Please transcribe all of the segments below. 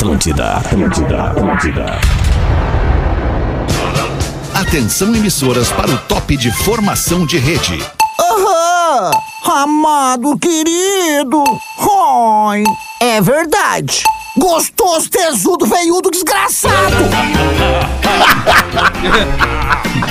Atlântida, Atlântida, Atlântida. Atenção emissoras para o top de formação de rede. Aham! Amado querido! Oi! É verdade! Gostoso, tesudo, veiudo, desgraçado!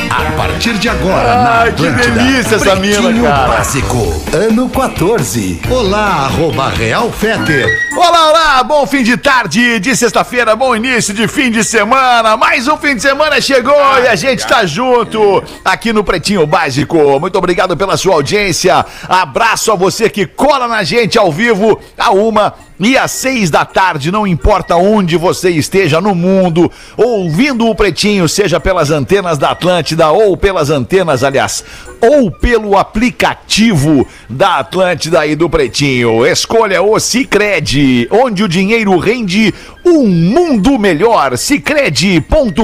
A partir de agora, na Ai, que Atlântida, delícia essa mina, Pretinho cara. Básico, ano 14. Olá, arroba Real Feter. Olá, olá, bom fim de tarde de sexta-feira, bom início de fim de semana. Mais um fim de semana chegou e a gente tá junto aqui no Pretinho Básico. Muito obrigado pela sua audiência. Abraço a você que cola na gente ao vivo a uma e às seis da tarde, não importa onde você esteja no mundo, ouvindo o Pretinho, seja pelas antenas da Atlântida ou pelas antenas, aliás, ou pelo aplicativo da Atlântida e do Pretinho. Escolha o Cicred, onde o dinheiro rende um mundo melhor. Cicred.com.br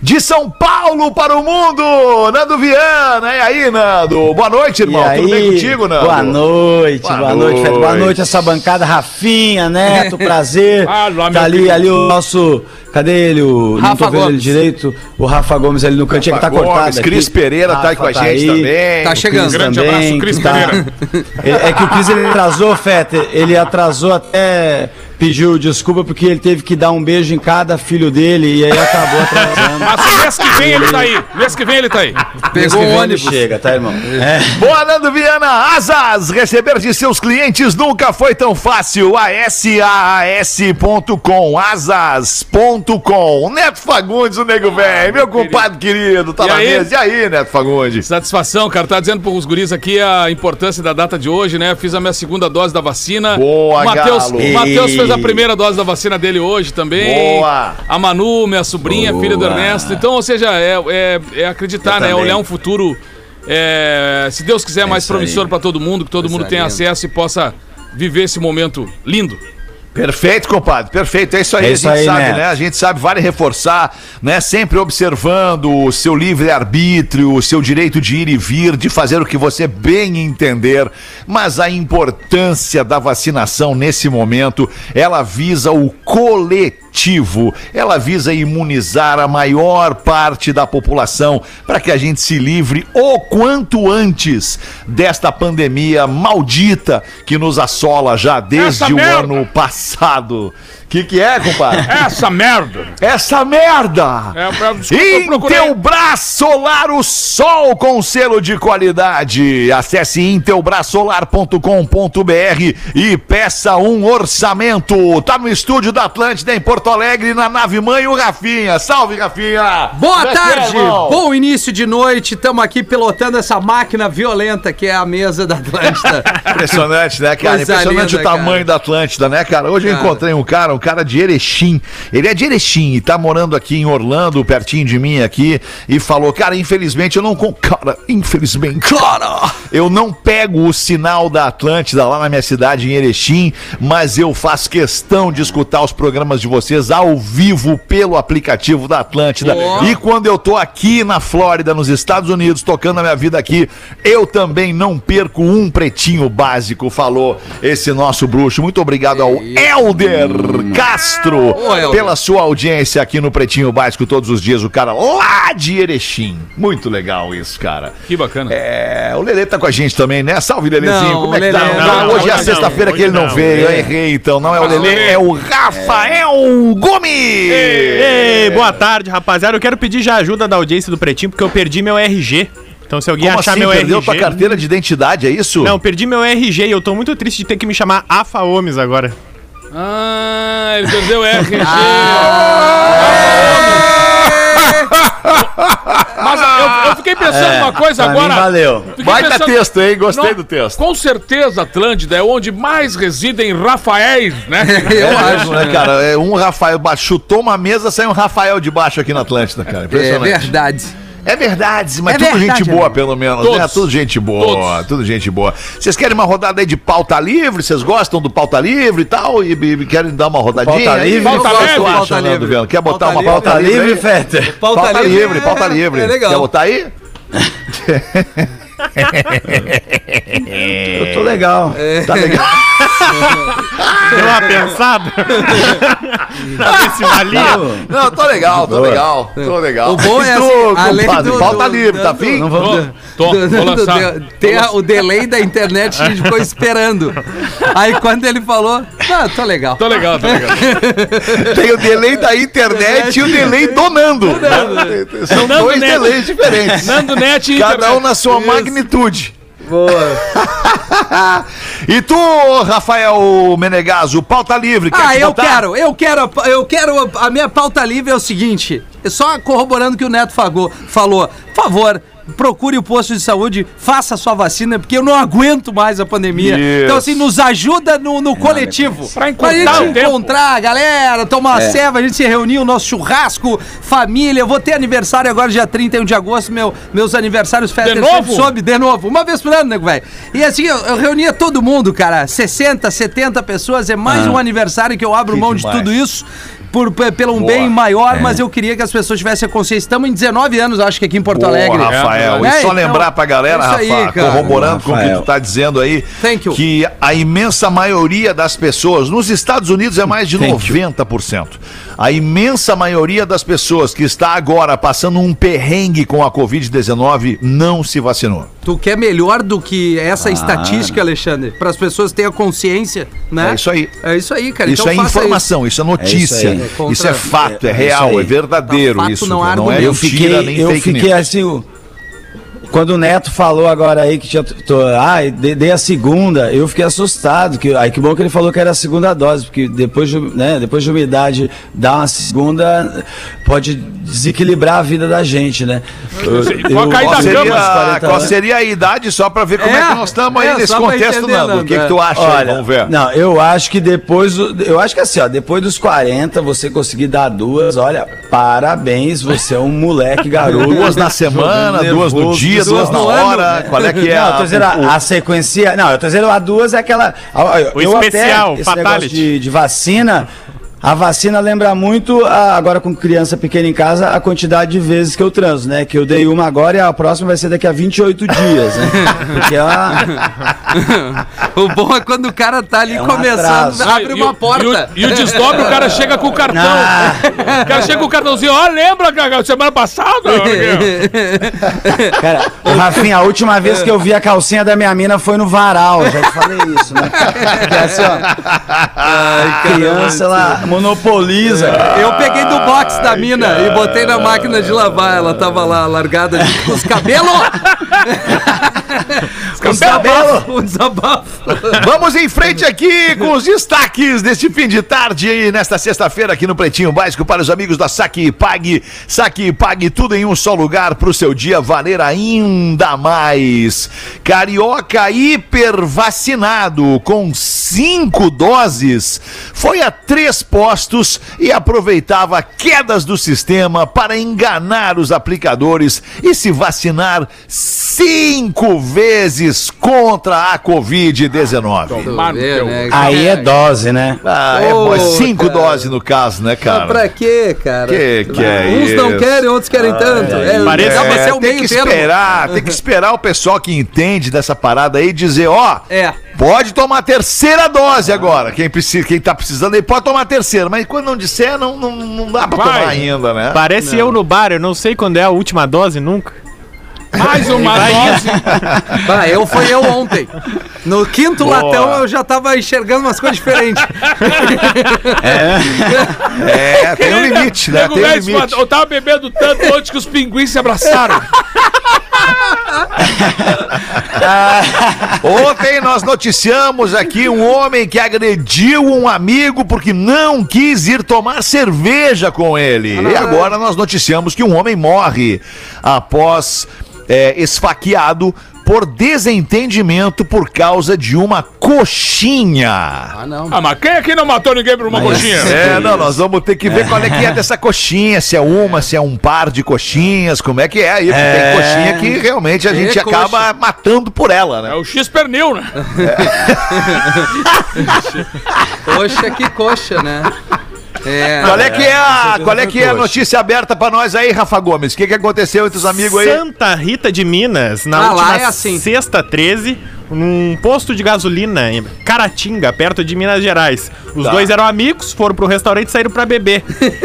de São Paulo para o mundo, Nando Viana. E aí, Nando? Boa noite, irmão. E Tudo bem aí? contigo, Nando? Boa noite, Boa boa, noite, Fred. Boa noite. noite essa bancada Rafinha, Neto, prazer. Alô, meu tá ali, ali o nosso. Cadê ele? O, não Rafa tô vendo ele Gomes. direito. O Rafa Gomes ali no cantinho que tá Gomes, cortado. Cris aqui. Pereira tá aí com a Rafa gente também. Tá chegando. Cris Grande também, abraço, Cris tá- Pereira. É, é que o Cris ele atrasou, Fetter. Ele atrasou até. Pediu desculpa porque ele teve que dar um beijo em cada filho dele e aí acabou atrasando. Mas mês que vem ele tá aí. Mês que vem ele tá aí. Mês Pegou que o ônibus. Chega, tá, irmão? É. Boa, Nando Viana. Asas, receber de seus clientes nunca foi tão fácil. ASAAS.com, asas.com. Neto Fagundes, o nego velho, meu compadre querido, tá E na aí? mesa. E aí, Neto Fagundes? Satisfação, cara. Tá dizendo pros guris aqui a importância da data de hoje, né? Fiz a minha segunda dose da vacina. Boa, Matheus. Matheus fez a primeira dose da vacina dele hoje também. Boa. A Manu, minha sobrinha, filha do Boa. Ernesto. Então, ou seja, é, é, é acreditar, né? É olhar um futuro, é, se Deus quiser, mais isso aí. promissor pra todo mundo, que todo mundo tenha acesso e possa viver esse momento lindo. Perfeito, compadre, perfeito. É isso aí, É a isso gente aí, sabe, Neto. né? A gente sabe, vale reforçar, né? Sempre observando o seu livre-arbítrio, o seu direito de ir e vir, de fazer o que você bem entender. Mas a importância da vacinação nesse momento, ela visa o coletivo. Ela visa imunizar a maior parte da população para que a gente se livre o quanto antes desta pandemia maldita que nos assola já desde Essa o merda! ano passado. Que que é, compadre? Essa merda! Essa merda! É, pra- desculpa, eu. Intelbras Solar, o sol com selo de qualidade. Acesse intelbrasolar.com.br e peça um orçamento. Tá no estúdio da Atlântida em Porto Alegre, na nave mãe, o Rafinha. Salve, Rafinha! Boa é é, tarde, irmão? bom início de noite. Estamos aqui pilotando essa máquina violenta que é a mesa da Atlântida. Impressionante, né, cara? Coisa Impressionante linda, o tamanho cara. da Atlântida, né, cara? Hoje eu Cara. encontrei um cara, um cara de Erechim. Ele é de Erechim e tá morando aqui em Orlando, pertinho de mim aqui, e falou, cara, infelizmente eu não... Cara, infelizmente, cara, eu não pego o sinal da Atlântida lá na minha cidade, em Erechim, mas eu faço questão de escutar os programas de vocês ao vivo pelo aplicativo da Atlântida. Ó. E quando eu tô aqui na Flórida, nos Estados Unidos, tocando a minha vida aqui, eu também não perco um pretinho básico, falou esse nosso bruxo. Muito obrigado ao Elder Castro pela sua audiência aqui no Pretinho Básico todos os dias. O cara lá de Erechim. Muito legal isso, cara. Que bacana. É, o Lelê tá com a gente também, né? Salve, Lelezinho. Não, Como é que tá? Não, não, hoje é a sexta-feira que ele não veio. Eu errei, então. Não é o Lelê, Lelê. é o Rafael Gomes. Ei, boa tarde, rapaziada. Eu quero pedir já ajuda da audiência do Pretinho, porque eu perdi meu RG. Então, se alguém Como achar assim? meu Perdeu RG. tua carteira de identidade, é isso? Não, perdi meu RG e eu tô muito triste de ter que me chamar Afa Omes agora. Ah, ele perdeu o RG. Mas eu, eu fiquei pensando uma coisa agora. valeu. Baita pensando- texto, hein? Gostei Não, do texto. Com certeza, Atlântida é onde mais residem Rafaéis, né? É mesmo, né, cara? É um Rafael chutou uma mesa, saiu um Rafael de baixo aqui na Atlântida, cara. É Impressionante. verdade. É verdade, mas É tudo verdade, gente boa, amigo. pelo menos, Todos. né? Tudo gente boa, Todos. tudo gente boa. Vocês querem uma rodada aí de pauta livre? Vocês gostam do pauta livre e tal? E, e- querem dar uma rodadinha? Pauta livre? O que Pauta leve, acha, pauta Nando livre. Viana? Quer botar Pauta uma pauta livre? livre? Fetter? Pauta, livre, é- pauta livre. É legal. Quer botar aí? Eu tô legal. Tá legal. Deu uma pensada? pra ver se valia. Não, tô legal, tô legal, tô legal. O bom é assim, além compadre? do- Pauta do- livre, tá fim? Não vamos. Tô, Do- vou lançar. do- tem a- o delay da internet, a gente ficou esperando. Aí quando ele falou, ah, tô legal. Tô legal, tô legal. Tem o delay da internet e o delay do Nando. São Nando dois Neto. delays diferentes. Nando Net e Cada um na sua Isso. Magnitude. Boa. E tu, Rafael Menegaso, pauta livre, quer Ah, te eu botar? quero, eu quero, eu quero. A minha pauta livre é o seguinte: só corroborando o que o Neto fagou, falou, por favor. Procure o posto de saúde, faça a sua vacina, porque eu não aguento mais a pandemia. Isso. Então, assim, nos ajuda no, no coletivo. Pra Pra encurtar gente encontrar a galera, tomar uma ceva, a gente se reunir, o nosso churrasco, família. Eu vou ter aniversário agora, dia 31 de agosto, meu, meus aniversários festas De novo? soube, de novo. Uma vez por ano, nego, velho. E assim, eu, eu reunia todo mundo, cara. 60, 70 pessoas. É mais um aniversário que eu abro Que mão demais. de tudo isso. Por, pe- pelo um Boa. bem maior, mas eu queria que as pessoas tivessem a consciência. Estamos em 19 anos, acho que aqui em Porto Boa, Alegre. Rafael. É, e só então, lembrar pra galera, isso aí, Rafa, cara. corroborando com o que Rafael. tu tá dizendo aí, Thank you. que a imensa maioria das pessoas, nos Estados Unidos é mais de Thank you. 90%. A imensa maioria das pessoas que está agora passando um perrengue com a Covid-19 não se vacinou. Tu quer melhor do que essa estatística, Alexandre? Para as pessoas terem a consciência, né? É isso aí. É isso aí, cara. Isso então é informação, isso, é notícia, É isso aí. isso, É contra- é fato, é, é real, é verdadeiro Fato isso. não Não é mentira fiquei, nem eu fake fiquei news. assim. o- Quando o Neto falou agora aí que tinha. Tô, ah, de- dei a segunda, eu fiquei assustado. Que, aí que bom que ele falou que era a segunda dose, porque depois de, né, depois de umidade dar uma segunda pode desequilibrar a vida da gente, né? Eu, cair Qual da seria, cama, uns 40 qual anos. seria a idade, só pra ver como é, É, que nós estamos aí é, nesse contexto, entender, Nando? O que, que tu é. acha aí? Olha, Vamos ver. não, eu acho que depois do, eu acho que assim, ó, depois dos 40 você conseguir dar duas, olha, parabéns, você é um moleque garoto. Duas na semana, duas no dia, duas na no ano. hora. Qual é que é? Não, eu a- tô dizendo a, a sequência. Não, eu tô dizendo a duas é aquela. O eu especial, esse fatality. negócio de, de vacina. A vacina lembra muito, a- agora com criança pequena em casa, a quantidade de vezes que eu transo, né? Que eu dei uma agora e a próxima vai ser daqui a 28 dias, né? Porque é uma, O bom é quando o cara tá ali É um começando, atraso. abre E uma porta. E o, e o desdobre, o cara chega com o cartão. Ah. O cara chega com o cartãozinho. Ó, lembra, cara, semana passada? Cara, Rafinha, a última vez que eu vi a calcinha da minha mina foi no varal, já te falei isso, né? Porque assim, ó, a criança, ela monopoliza. cara. Eu peguei do box da mina e botei na máquina de lavar. Ela tava lá largada de- os cabelos. Com cabelo. Um desabafo. Vamos em frente aqui com os destaques deste fim de tarde e nesta sexta-feira aqui no Pretinho Básico para os amigos da Saque e Pague. Saque e Pague tudo em um só lugar para o seu dia valer ainda mais. Carioca hiper vacinado com cinco doses foi a três postos e aproveitava quedas do sistema para enganar os aplicadores e se vacinar cinco vezes contra a Covid-19. Tomar no teu. Aí é dose, né? Ah, é Ô, bom, é cinco cara. doses no caso, né, Ah, cara? pra quê, cara? Que que é Uns não isso? querem, outros querem tanto. É, Parece- dá pra ser o tem meio que termo. esperar, tem que esperar o pessoal que entende dessa parada aí dizer, ó, É. pode tomar a terceira dose agora. Quem precisa, quem tá precisando aí pode tomar a terceira, mas quando não disser, não, não, não dá pra Vai. tomar ainda, né? Parece eu no bar, eu não sei quando é a última dose nunca. Mais uma dose. Bah, eu fui eu ontem. No quinto Boa. latão eu já tava enxergando umas coisas diferentes. É, tem um limite, né? Tem um limite. Eu tava bebendo tanto ontem que os pinguins se abraçaram. Ontem nós noticiamos aqui um homem que agrediu um amigo porque não quis ir tomar cerveja com ele. E agora nós noticiamos que um homem morre após é, esfaqueado por desentendimento por causa de uma coxinha. Ah, não. Ah, mas quem aqui não matou ninguém por uma coxinha? É, não, nós vamos ter que ver qual é que é dessa coxinha, se é uma, se é um par de coxinhas, como é que é aí, É. tem coxinha que realmente a É gente coxa. acaba matando por ela, É né? o X-Pernil, né? Coxa que coxa, né? É. Qual é que é a, qual é que é a notícia aberta pra nós aí, Rafa Gomes? O que, que aconteceu entre os amigos aí? Santa Rita de Minas, na Ah, última é assim. sexta 13, num posto de gasolina em Caratinga, perto de Minas Gerais. Os Tá. dois eram amigos, foram pro restaurante e saíram pra beber.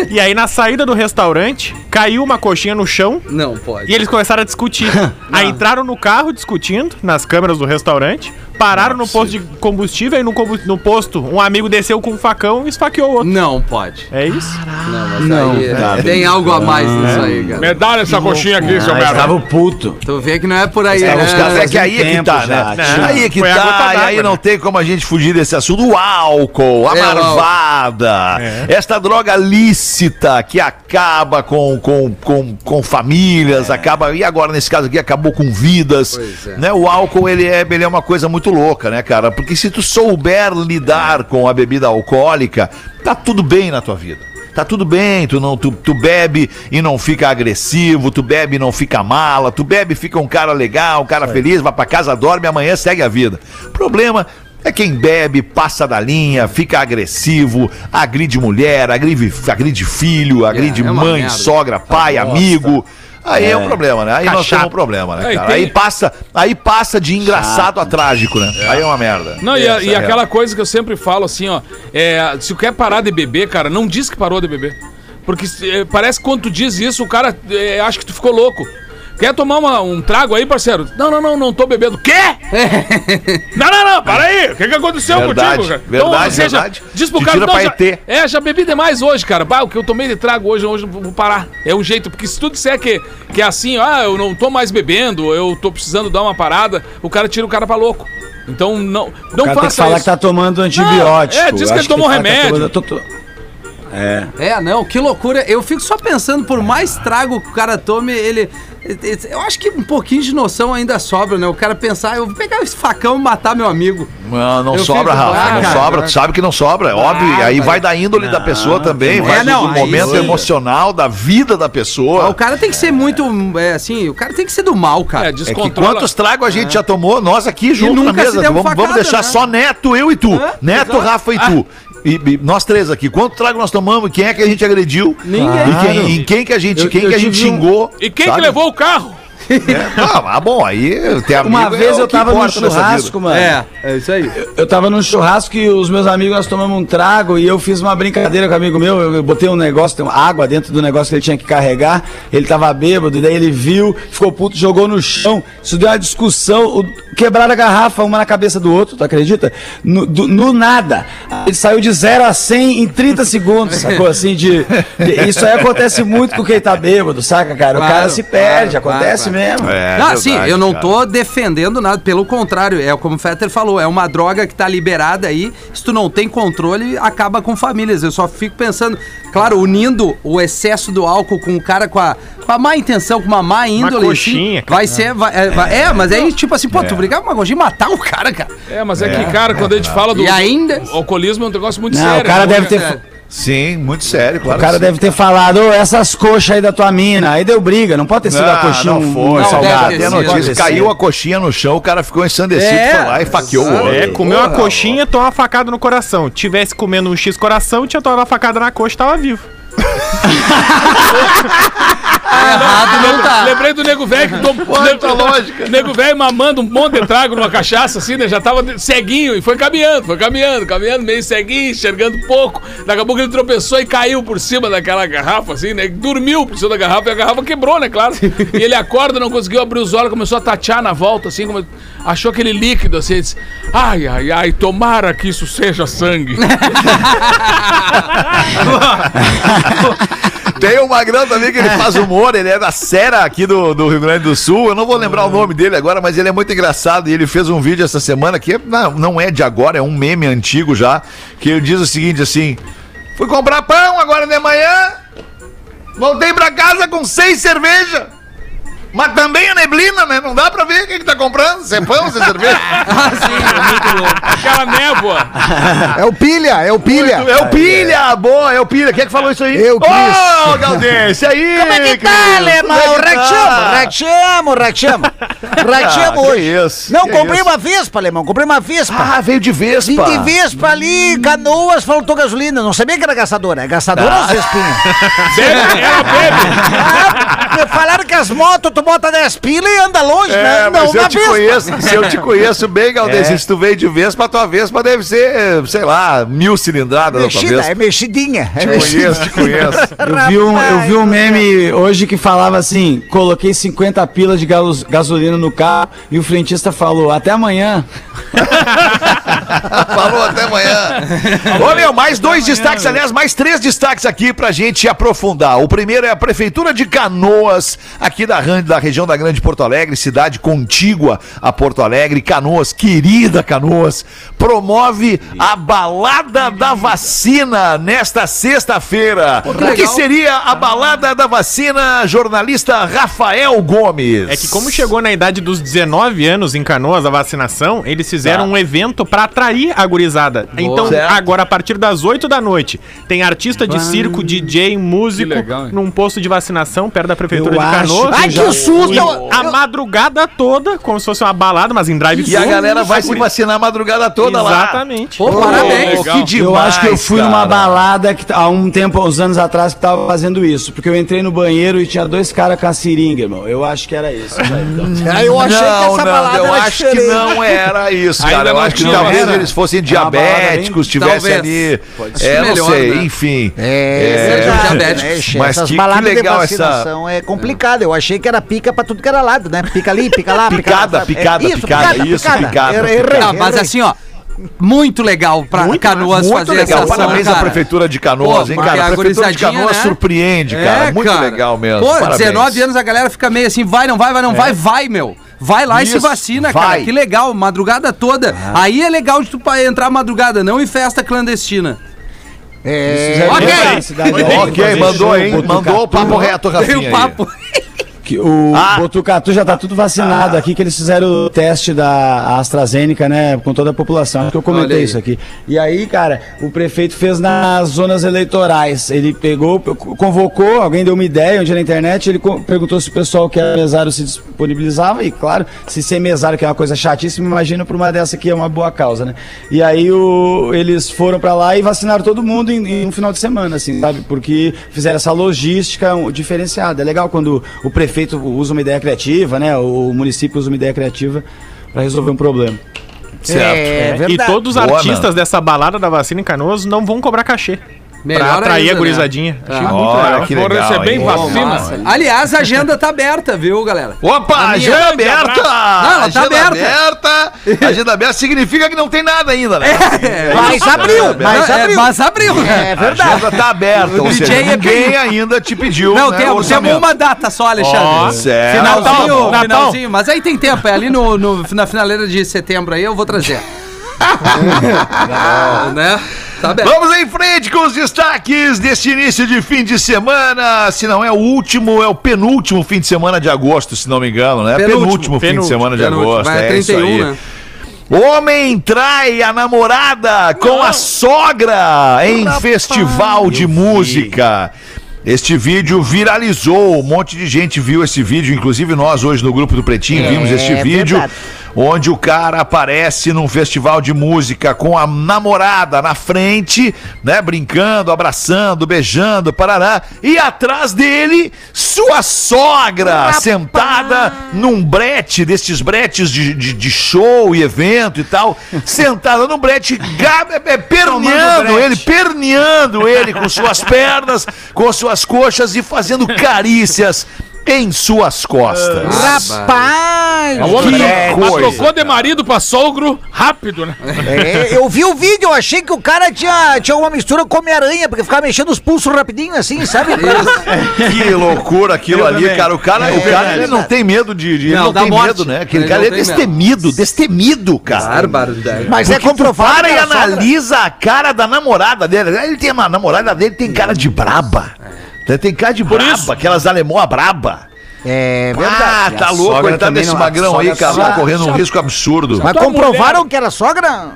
e aí, na saída do restaurante, caiu uma coxinha no chão Não pode. e eles começaram a discutir. aí entraram no carro discutindo, nas câmeras do restaurante, pararam no posto de combustível e no, no posto um amigo desceu com um facão e esfaqueou o outro. Não pode. É isso? Não, mas Não, aí, tá. tem algo a mais nisso aí, cara. Me dá essa coxinha aqui, seu Ah, merda. estava puto. Tu vê que não é por aí, né? os caras Mas é que aí é que tá, já, né? Aí é que Foi tá, e aí né? não tem como a gente fugir desse assunto. O álcool, a É, marvada, esta droga lícita que acaba com, com, com, com famílias, acaba, e agora nesse caso aqui, acabou com vidas. É. Né? O álcool, ele é, ele é uma coisa muito louca, né, cara? Porque se tu souber lidar com a bebida alcoólica, tá tudo bem na tua vida. Tá tudo bem, tu, não, tu, tu bebe e não fica agressivo, tu bebe e não fica mala, tu bebe e fica um cara legal, um cara feliz, vai pra casa, dorme, amanhã segue a vida. O problema é quem bebe, passa da linha, fica agressivo, agride mulher, agride, agride filho, agride é uma mãe, merda. sogra, pai, amigo. Aí é. um problema, né? Aí nós temos um problema, né, É, cara? tem- Aí passa, aí passa de engraçado a trágico, né? Aí é uma merda. Não, e, a- e é aquela coisa que eu sempre falo assim, ó. É, se tu quer parar de beber, cara, não diz que parou de beber. Porque é, parece que quando tu diz isso, o cara é, acha que tu ficou louco. Quer tomar uma- um trago aí, parceiro? Não, não, não, não tô bebendo. Quê? não, não, não, para aí. O que, que aconteceu Verdade, contigo, cara? verdade, ou seja, verdade. diz pro Te cara, não, já, ET. é, já bebi demais hoje, cara. Bah, o que eu tomei de trago hoje, hoje eu vou parar. É um jeito, porque se tu disser que, que é assim, ah, eu não tô mais bebendo, eu tô precisando dar uma parada, o cara tira o cara pra louco. Então não, não O cara tem que faça falar isso. que tá tomando antibiótico. é, diz que ele tomou fala que tá remédio. tomando- tô- tô- É. É, não, que loucura. Eu fico só pensando, por mais trago que o cara tome, ele. Eu acho que um pouquinho de noção ainda sobra, né? O cara pensar, eu vou pegar esse facão e matar meu amigo. Não, não Eu sobra, fico- Rafa. Ah, não cara, sobra. Tu sabe que não sobra, é óbvio. E aí vai da índole da pessoa também, vai do- não, do momento sim. emocional, da vida da Ah, O pessoa. cara tem que ser muito. É, assim, o cara tem que ser do mal, cara. É, É que descontrola. quantos tragos a gente já tomou, nós aqui juntos na mesa. Vamos, facada, vamos deixar né? só Neto, eu e tu. É, Neto, exato. Rafa e tu. E, e nós três aqui. Quanto trago nós tomamos? Quem é que a gente agrediu? Ninguém. E quem, e quem que a gente, Eu- quem eu que a gente tive um- xingou? E quem sabe? que levou o carro? É, ah, bom, aí tem amigo. Uma é vez o eu tava num churrasco, mano. É, é isso aí. Eu tava num churrasco e os meus amigos, nós tomamos um trago e eu fiz uma brincadeira com um amigo meu. Eu botei um negócio, tem água dentro do negócio que ele tinha que carregar. Ele tava bêbado, e daí ele viu, ficou puto, jogou no chão. Isso deu uma discussão. o- Quebraram a garrafa, uma na cabeça do outro, tu acredita? No, do- no nada. Ele saiu de 0 a 100 em 30 segundos, sacou? Assim, de. de- Isso aí acontece muito com quem tá bêbado, saca, cara? o Claro, cara se perde, claro, acontece claro, mesmo. É, não, verdade, assim, eu não cara. tô defendendo nada, pelo contrário, é como o Fetter falou, é uma droga que tá liberada aí, se tu não tem controle, acaba com famílias. Eu só fico pensando, claro, unindo o excesso do álcool com o cara com a, com a má intenção, com uma má índole, coxinha, assim, vai ser, vai- é, vai- é, mas aí, tipo assim, pô, tu brigar com uma coxinha e matar o cara, cara. É, mas é, que, cara, quando a gente fala do, E ainda- do alcoolismo é um negócio muito Não, sério. o cara né? deve ter. Sim, muito sério, claro. O cara sim. deve ter falado, ô, essas coxas aí da tua mina. Aí deu briga, não pode ter sido a coxinha não foi. um Não, salgado. deve a notícia, caiu a coxinha no chão, o cara ficou ensandecido, É, foi lá e faqueou o outro. É, comeu uma coxinha, tomou uma facada no coração. Tivesse comendo um X coração, tinha tomado uma facada na coxa e tava vivo. Errado não tá. Lembrei do nego velho que tomou. Quanta lógica. Nego velho mamando um monte de trago numa cachaça, assim, né? Já tava ceguinho e foi caminhando, foi caminhando, caminhando, meio ceguinho, enxergando pouco. Daqui a pouco ele tropeçou e caiu por cima daquela garrafa, assim, né? Dormiu por cima da garrafa e a garrafa quebrou, né? Claro. E ele acorda, não conseguiu abrir os olhos, começou a tatear na volta, assim, como... achou aquele líquido, assim, disse: Ai, ai, ai, tomara que isso seja sangue. Tem o Magrão também que ele faz humor, ele é da Sera aqui do, do Rio Grande do Sul. Eu não vou lembrar o nome dele agora, mas ele é muito engraçado. E ele fez um vídeo essa semana que não, não é de agora, é um meme antigo já. Que ele diz o seguinte assim: Fui comprar pão agora de manhã, voltei pra casa com seis cerveja. Mas também a neblina, né? Não dá pra ver o que, que tá comprando. Se é pão, se é cerveja. Ah, sim, é muito bom. Aquela névoa. É o pilha, é o pilha. É o Pilha! Boa, é o Pilha. Quem é que falou isso aí? Eu, Cris. Ô, Galdense, aí! Como é que tá, alemão? Como é que Rachamo, tá? rachamo, rachamo. Rachamo Ah, que hoje. isso, Não, que comprei isso. uma Vespa, alemão. Comprei uma Vespa. Ah, veio de Vespa. Vim de Vespa ali, canoas, faltou gasolina. Não sabia que era gastadora. É gastadora Ah. ou Vespinha? Bebe, ela bebe. me falaram que as motos bota 10 pila e anda longe, É, né? mas eu te Vespa. conheço, se eu te conheço bem, Galdês, se tu veio de Vespa, a tua Vespa deve ser, sei lá, mil cilindradas Mexida, é mexidinha. É Te mexida. conheço, te conheço. Eu vi, um, eu vi um meme hoje que falava assim: coloquei 50 pilas de gasolina no carro e o frentista falou: até amanhã. Falou, até amanhã. Ô, meu, mais dois destaques, aliás, mais três destaques aqui pra gente aprofundar. O primeiro é a Prefeitura de Canoas, aqui da, da região da Grande Porto Alegre, cidade contígua a Porto Alegre. Canoas, querida Canoas, promove a Balada da Vacina nesta sexta-feira. O que seria a Balada da Vacina, jornalista Rafael Gomes? É que como chegou na idade dos 19 anos em Canoas a vacinação, eles fizeram Tá. um evento pra atrair a gurizada. Então, Certo. agora a partir das 8 da noite, tem artista de circo, DJ, músico Que legal, num posto de vacinação perto da prefeitura Eu de Canoas. Ai, que susto! Eu- a madrugada toda, como se fosse uma balada, mas em drive E a galera vai se vacinar a madrugada toda lá. Exatamente. Pô, parabéns. Legal. que demais, eu acho que eu fui cara. numa balada que, há um tempo, uns anos atrás, que tava fazendo isso. Porque eu entrei no banheiro e tinha dois caras com a seringa, irmão. Eu acho que era isso. né? Então, Ah, eu achei que não, essa não, balada eu era acho que diferente. não era isso, Ainda cara. Eu não acho que tinha, talvez era. eles fossem É diabéticos, tivessem ali. ser É, não melhor, sei, né? enfim. É, verdade, diabéticos. Mas Essas que- que legal de vacinação é complicado. Eu achei que era pica pra tudo que era lado, né? Pica ali, pica lá, pica Picada, lá. picada, É, isso, picada, isso, picada, Errei, picada. errei, Ah, mas assim, ó. Muito legal pra Canoas Muito fazer legal. essa ação, Parabéns à cara. Prefeitura de Canoas, Pô, hein, cara? A Prefeitura de Canoas né? surpreende, cara. Muito legal mesmo. Pô, Parabéns. 19 anos a galera fica meio assim, vai, não vai, vai, não vai, vai, meu. Vai lá e se Isso, vacina, vai. cara. Que legal, madrugada toda. Aí é legal de tu pa- entrar madrugada, não em festa clandestina. É, Ok. Ok, mandou, hein? Mandou o papo reto, Tem Rafinha. o aí. papo. Que o Ah. Botucatu já tá tudo vacinado aqui, que eles fizeram o teste da AstraZeneca, né, com toda a população. Acho que eu comentei isso aqui. E aí, cara, o prefeito fez nas zonas eleitorais. Ele pegou, convocou, alguém deu uma ideia um dia na internet, ele perguntou se o pessoal que era mesário se disponibilizava, e claro, se ser mesário, que é uma coisa chatíssima, imagina pra uma dessa aqui é uma boa causa, né? E aí o, eles foram pra lá e vacinaram todo mundo em, em um final de semana, assim, sabe? Porque fizeram essa logística um, diferenciada. É legal quando o prefeito usa uma ideia criativa, né? O município usa uma ideia criativa pra resolver um problema. Certo. é E verdade. todos os Boa, artistas mano. dessa balada da vacina em Canoas não vão cobrar cachê. Melhor pra atrair ainda, a né? gurizadinha. Achei muito Olha, legal. que Vou legal, receber hein? vacina. Aliás, a agenda tá aberta, viu, galera? Opa, A minha- agenda aberta! Não, ela tá agenda aberta. aberta! Agenda aberta significa que não tem nada ainda, né? Mas abriu, mas é, abriu. mas abriu, né? É A verdade. agenda tá aberta, O ou DJ seja, é ninguém bem- ainda te pediu Não, né, tem, temos uma data só, Alexandre. certo. Finalzinho, Natal, Natal. finalzinho. Mas aí tem tempo, é ali no, no- na finaleira de setembro aí eu vou trazer. né? Tá. Vamos em frente com os destaques deste início de fim de semana. Se não é o último, é o penúltimo fim de semana de agosto, se não me engano, né? Penúltimo, Penúltimo, fim de penúltimo, semana de penúltimo. agosto. Vai é isso 31, aí. né? Homem trai a namorada com a sogra em festival de música. Este vídeo viralizou, um monte de gente viu esse vídeo, inclusive nós hoje no grupo do Pretinho É, vimos este vídeo, verdade. Onde o cara aparece num festival de música com a namorada na frente, né, brincando, abraçando, beijando, parará, e atrás dele sua sogra sentada num brete, destes bretes de, de, de show e evento e tal, sentada num brete, é, é, perneando ele, perneando ele com suas pernas, com suas coxas e fazendo carícias em suas costas. Rapaz! O homem Que mas coisa, trocou de marido pra sogro rápido, né? É, eu vi o vídeo, eu achei que o cara tinha, tinha uma mistura com Homem-Aranha, porque ficava mexendo os pulsos rapidinho assim, sabe? Que loucura aquilo Eu ali, também. cara. O cara, o cara ele não tem medo de. de- ele Não, não da tem morte. medo, né? Aquele Ele cara não ele é tem medo. destemido, destemido, cara. Bárbaro. Mas é Porque tu comprovado. para e analisa a cara da namorada dele. Ele tem uma namorada dele, tem cara de braba. Ele Tem cara de braba, isso. aquelas alemoa braba. É Ah, verdade. tá a louco, ele tá desse não- magrão aí, sogra cara, tá correndo um risco absurdo. Mas comprovaram mulher- que era sogra?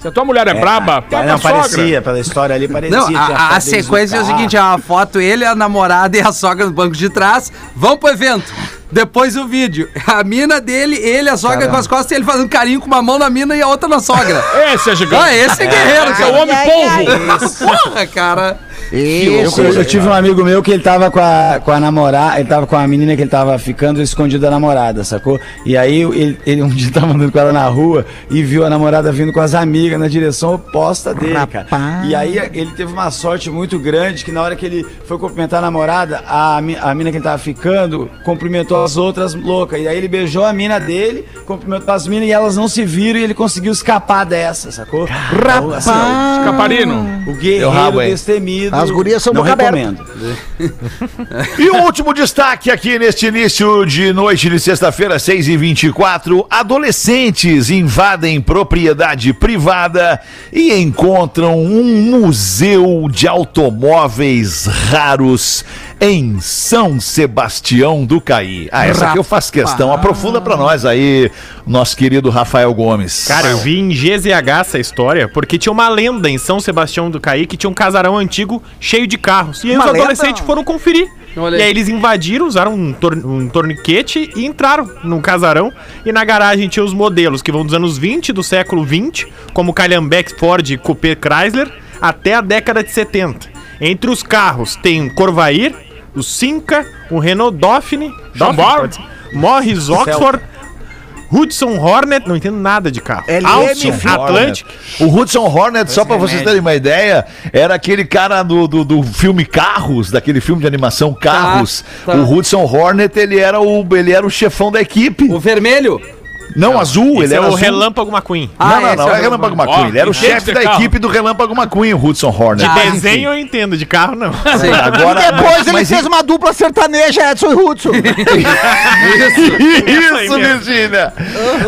Se a tua mulher é, braba, tá É, não, parecia, pela história ali, parecia. Não, a, a sequência é o seguinte: é uma foto, ele, a namorada e a sogra no banco de trás, vão pro evento. Depois o vídeo. A mina dele, ele, a sogra com as costas, ele fazendo carinho com uma mão na mina e a outra na sogra. Esse é gigante. Ah, esse é guerreiro, Esse é o homem polvo. Porra, cara. Eu, Isso, eu tive um amigo meu que ele tava com a, com a namorada, ele tava com a menina que ele tava ficando escondido da namorada, sacou? E aí ele, ele um dia tava andando com ela na rua e viu a namorada vindo com as amigas na direção oposta dele, cara. Rapaz. E aí ele teve uma sorte muito grande que na hora que ele foi cumprimentar a namorada, a, a mina que ele tava ficando cumprimentou as outras loucas. E aí ele beijou a mina dele, cumprimentou as minas e elas não se viram e ele conseguiu escapar dessa, sacou? Então, assim, ó, Caparino. o guerreiro rabo, destemido. As gurias são não boca aberta. recomendo. E o último destaque aqui neste início de noite de sexta-feira, 6 e 24 Adolescentes invadem propriedade privada e encontram um museu de automóveis raros em São Sebastião do Caí. Ah, essa aqui eu faço questão. Aprofunda pra nós aí, nosso querido Rafael Gomes. Cara, eu vi em GZH essa história, porque tinha uma lenda em São Sebastião do Caí que tinha um casarão antigo cheio de carros. E aí Uma os lenda? adolescentes foram conferir. Olha e aí. eles invadiram, usaram um, tor- um torniquete e entraram no casarão. E na garagem tinha os modelos que vão dos anos 20 do século 20, como Calhambeck, Ford e Coupé Chrysler, até a década de 70. Entre os carros tem um Corvair, o Simca, o Renault Dauphine, Dauphine Morris Oxford, Hudson Hornet, não entendo nada de carro. LM. Atlantic. O Hudson Hornet, só pra vocês terem uma ideia, era aquele cara do, do, do filme Carros, daquele filme de animação Carros. tá. O Hudson Hornet, ele era o, ele era o chefão da equipe. O vermelho? Não, azul, Esse ele é era o azul. Relâmpago McQueen. Não, Ah, não, esse não, é o é Relâmpago McQueen. Ele era o chefe da carro. equipe do Relâmpago McQueen, o Hudson Hornet. De Ah, desenho eu entendo, de carro não. Agora, E depois mas- ele mas fez uma dupla sertaneja, Edson e Hudson. Isso, Virgínia.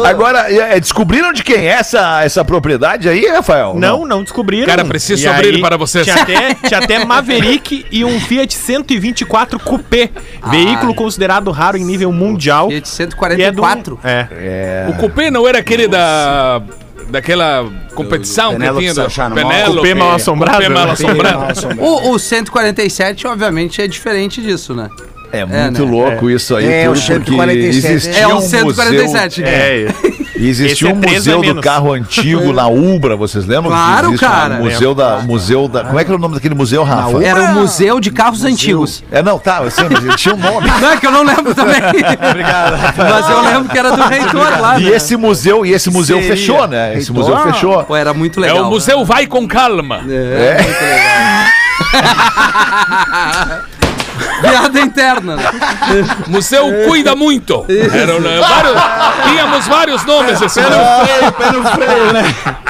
Agora, é, é, descobriram de quem é essa, essa propriedade aí, Rafael? Não, não descobriram. Cara, preciso E abrir aí, para vocês. Tinha até, tinha até Maverick e um Fiat 124 Coupé. Veículo considerado raro em nível mundial. Fiat E é do- 144. É. O Coupé não era aquele da. Daquela competição que tinha no Penélope. Coupé mal assombrado, Coupé mal né? assombrado. O, o 147, obviamente, é diferente disso, né? É muito né? louco isso aí. É, tudo o 147. porque existia É o um 147. Museu, É, existia Esse um é três museu do carro antigo na Ubra, vocês lembram? Claro, Existe um cara. museu da, museu da. Como é que era o nome daquele museu, Rafa? Era o Museu de Carros Antigos. É, não, tá, eu sei, mas ele tinha um nome. Não, é que eu não lembro também. Obrigado. Mas eu lembro que era do reitor lá, E né? esse museu, e esse museu Seria. fechou, né? Esse museu fechou. Pô, era muito É legal. o Museu Vai com Calma. Piada interna. né? Museu Cuida Muito. Eram, né, vários, tínhamos vários nomes esse museu.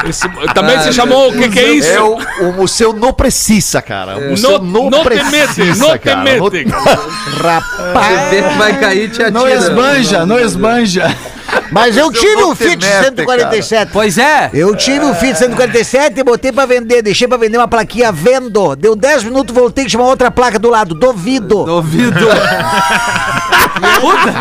Esse- também se chamou o que, que é isso? É o, o museu não precisa, cara. O museu não, precisa, no te cara. Rapaz. Bebê vai cair atira. Não esbanja, não esbanja. Mas eu tive o Fit mete, 147. Pois é. Eu tive o Fit 147 e botei pra vender. Deixei pra vender uma plaquinha vendo. Deu 10 minutos, voltei que tinha uma outra placa do lado. Duvido. Duvido.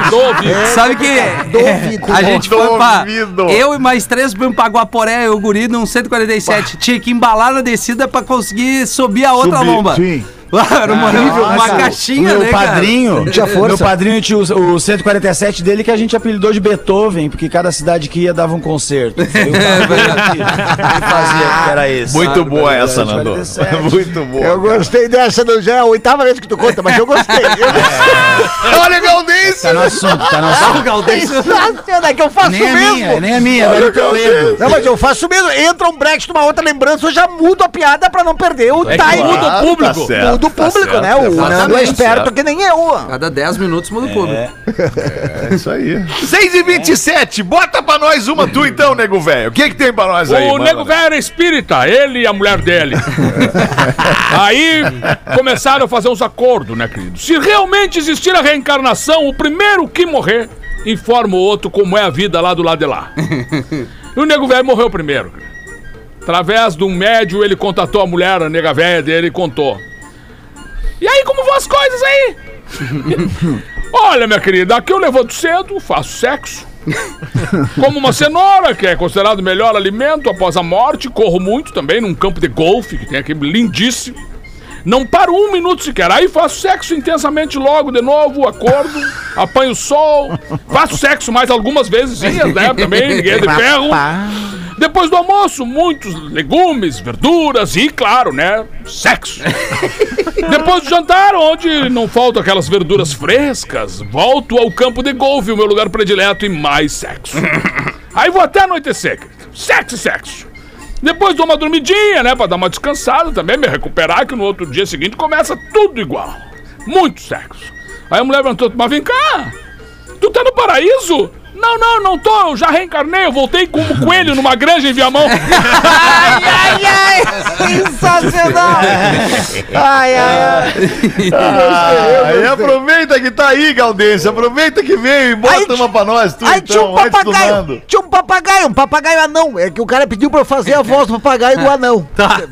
Dove. Sabe que Duvido. a gente foi pra. Duvido. Eu e mais três fomos pra Guaporé, eu guri, num 147. Tinha que embalar na descida pra conseguir subir a outra Subir, lomba. sim. Era uma, uma Nossa, caixinha, o né, meu cara? padrinho, tinha força. meu padrinho tinha o, o 147 dele que a gente apelidou de Beethoven, porque cada cidade que ia dava um concerto. Foi o padrinho que, fazia, que era esse. Muito boa essa, Nando. 147. Muito boa. Eu gostei dessa, não, já é a oitava vez que tu conta, mas eu gostei. Eu gostei. Olha, Galdense! Tá no assunto, tá no assunto. Sensacional, é que eu faço Nem a mesmo. minha, nem a minha, velho Toledo. Não, mas eu faço mesmo. Entra um break numa outra lembrança, eu já mudo a piada pra não perder o É time muda o público. tá certo, do tá público, certo, né? O exatamente, Nando é esperto certo. que nem eu. Cada 10 minutos muda o público. É isso aí. 6 e 27 bota pra nós uma tu então, nego velho. O que que tem pra nós aí, O mano? nego velho era espírita, ele e a mulher dele. Aí começaram a fazer uns acordos, né, querido? Se realmente existir a reencarnação, o primeiro que morrer informa o outro como é a vida lá do lado de lá. E o nego velho morreu primeiro. Através de um médio, ele contatou a mulher, a nega velha dele, e contou. E aí, como vão as coisas aí? Olha, minha querida, aqui eu levanto cedo, faço sexo. Como uma cenoura, que é considerado o melhor alimento após a morte, corro muito também num campo de golfe, que tem aquele lindíssimo. Não paro um minuto sequer. Aí faço sexo intensamente logo de novo, acordo, apanho sol, faço sexo mais algumas vezes, né? Também, ninguém é de ferro. Depois do almoço, muitos legumes, verduras e, claro, né, sexo. Depois do jantar, onde não faltam aquelas verduras frescas, volto ao campo de golfe, o meu lugar predileto, e mais sexo. Aí vou até anoitecer. Sexo, sexo. Depois dou uma dormidinha, né, pra dar uma descansada também, me recuperar, que no outro dia seguinte começa tudo igual. Muito sexo. Aí a mulher perguntou, mas vem cá, tu tá no paraíso? Não, não, não tô, eu já reencarnei, eu voltei como coelho numa granja em Viamão. Ai, ai, ai! Sensacional! Ai, ai, ai! Ah, e aproveita que tá aí, Galdêncio. Aproveita que veio e bota Aí uma pra nós, tu, Aí tinha um então, antes do papagaio, tinha um papagaio, um papagaio anão. É que o cara pediu pra eu fazer a voz do papagaio do anão.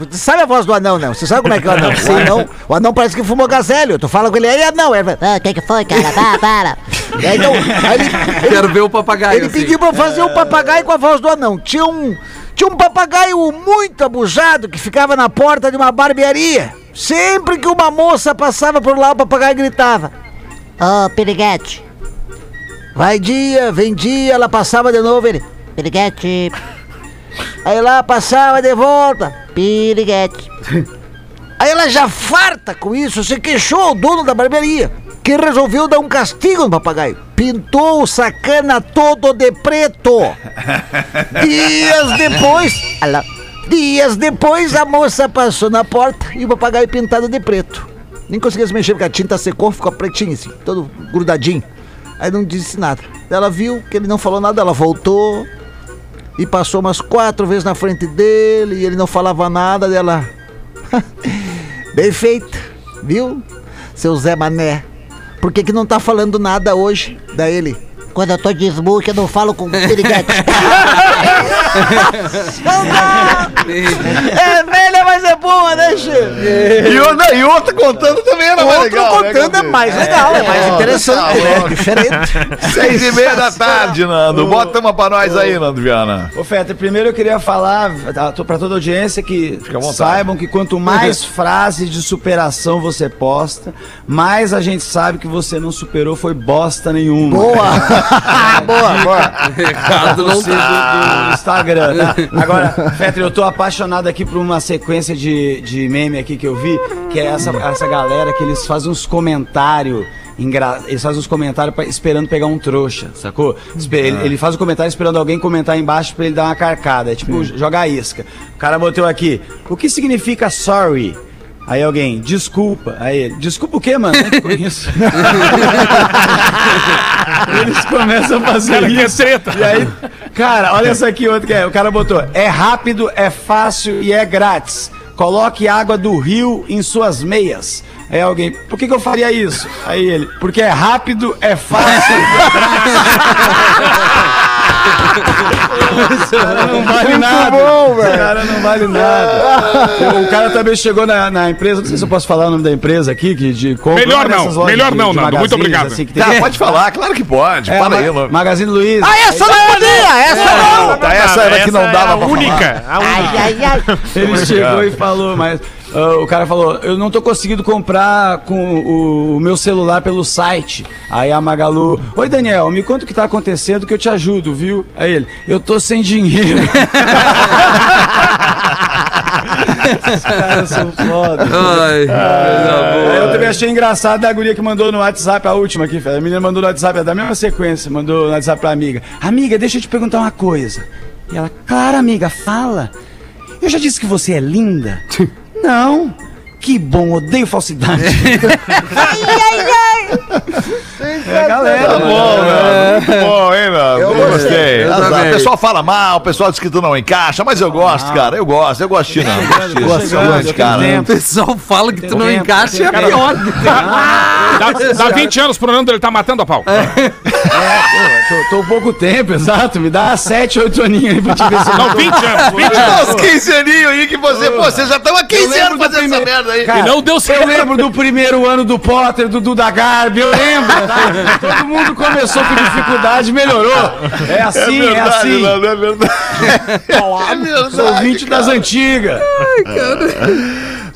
Você sabe a voz do anão, não? Você sabe como é que é o anão? O anão, o anão parece que fumou gazélio. Tu fala com ele, aí anão. Ele fala, Ah, o que que foi, cara? Para, para. Aí, então, aí ele, Quero ver o papagaio. ele assim. pediu pra fazer o papagaio com a voz do anão. Tinha um, tinha um papagaio muito abusado que ficava na porta de uma barbearia. Sempre que uma moça passava por lá, o papagaio gritava. Ô, piriguete. Vai dia, vem dia, ela passava de novo, ele. Piriguete. Aí lá passava de volta. Piriguete. Aí ela já farta com isso, se queixou ao dono da barbearia, que resolveu dar um castigo no papagaio. Pintou o sacana todo de preto. Dias depois, Alô. dias depois, a moça passou na porta e o papagaio pintado de preto. Nem conseguia se mexer porque a tinta secou, ficou pretinho assim, todo grudadinho. Aí não disse nada. Ela viu que ele não falou nada, ela voltou e passou umas quatro vezes na frente dele e ele não falava nada dela. Bem feito, viu? Seu Zé Mané. Por que, que não tá falando nada hoje? Daí ele. Quando eu tô de smoke, eu não falo com piriguete. é velha, mas é boa, né, Che? E, o- não, e outra contando também era mais Outro legal. né, contando é mais legal, é mais tá interessante, né? louco. Diferente. Seis e meia da tarde, Nando. Bota uma pra nós aí, Nando Viana. Ô, Feta, primeiro eu queria falar tá, pra toda a audiência que saibam que quanto mais frases de superação você posta, mais a gente sabe que você não superou foi bosta nenhuma. Boa! boa, boa. Recado não do Instagram? Agora, Fetter, eu tô apaixonado aqui por uma sequência de, de meme aqui que eu vi, que é essa, essa galera que eles fazem uns comentários. engra- Eles fazem uns comentários pra- esperando pegar um trouxa, sacou? Ele, ele faz o comentário esperando alguém comentar embaixo pra ele dar uma carcada. É tipo jogar isca. O cara botou aqui: O que significa sorry? Aí alguém, desculpa. Aí ele, desculpa o quê, mano? Nem conheço. Eles começam a fazer Cara, isso. treta. E aí, cara, olha essa aqui, outro que é. O cara botou: é rápido, é fácil e é grátis. Coloque água do rio em suas meias. Aí alguém, por que, que eu faria isso? Aí ele, porque é rápido, é fácil. Esse cara não vale nada. bom, velho. Esse cara não vale nada. o cara também chegou na, na empresa, não sei se eu posso falar o nome da empresa aqui, que de compra Melhor não, melhor de- não, de Nando, muito obrigado. assim, tem- Tá, pode falar, claro que pode. É, aí, mano. Magazine Luiza. Ah, essa não podia! Essa não! Tá, essa era que não Essa dava é a única. A única. Ai, ai, ai. Ele chegou e falou, mas ah, o cara falou, eu não tô conseguindo comprar com o, o meu celular pelo site. Aí a Magalu, oi Daniel, me conta o que tá acontecendo que eu te ajudo, viu? Aí ele, eu tô sem dinheiro. Os caras são foda. Ai, Aí eu também achei engraçado a guria que mandou no WhatsApp, a última aqui, a menina mandou no WhatsApp, é da mesma sequência, mandou no WhatsApp pra amiga. Amiga, deixa eu te perguntar uma coisa. E ela, claro, amiga, fala. Eu já disse que você é linda? Não. Que bom, odeio falsidade. É a galera. Tá bom, né? Muito bom, hein, Nando? Eu gostei. Eu. O pessoal fala mal, o pessoal diz que tu não encaixa, mas eu gosto, cara. Eu gosto, eu gosto de ti, não. Gosto chegando, bastante, eu cara. tenho O pessoal fala que tu não tempo, encaixa e é pior. Dá, dá 20 anos pro Nando, ele tá matando a pau. É, pô, tô, tô pouco tempo, exato. Me dá 7, 8 aninhos aí pra te ver se eu Não, 20 anos, 20 Dá anos. uns 15 aninhos aí que você, pô, vocês já estão há 15 lembro anos do fazendo essa merda aí. Cara, E não deu certo. Eu lembro do primeiro ano do Potter, do Duda Garbi, eu lembro. tá? Todo mundo começou com dificuldade, melhorou. É assim, é, assim. Nando, é verdade. É verdade. Sou ouvinte das antigas.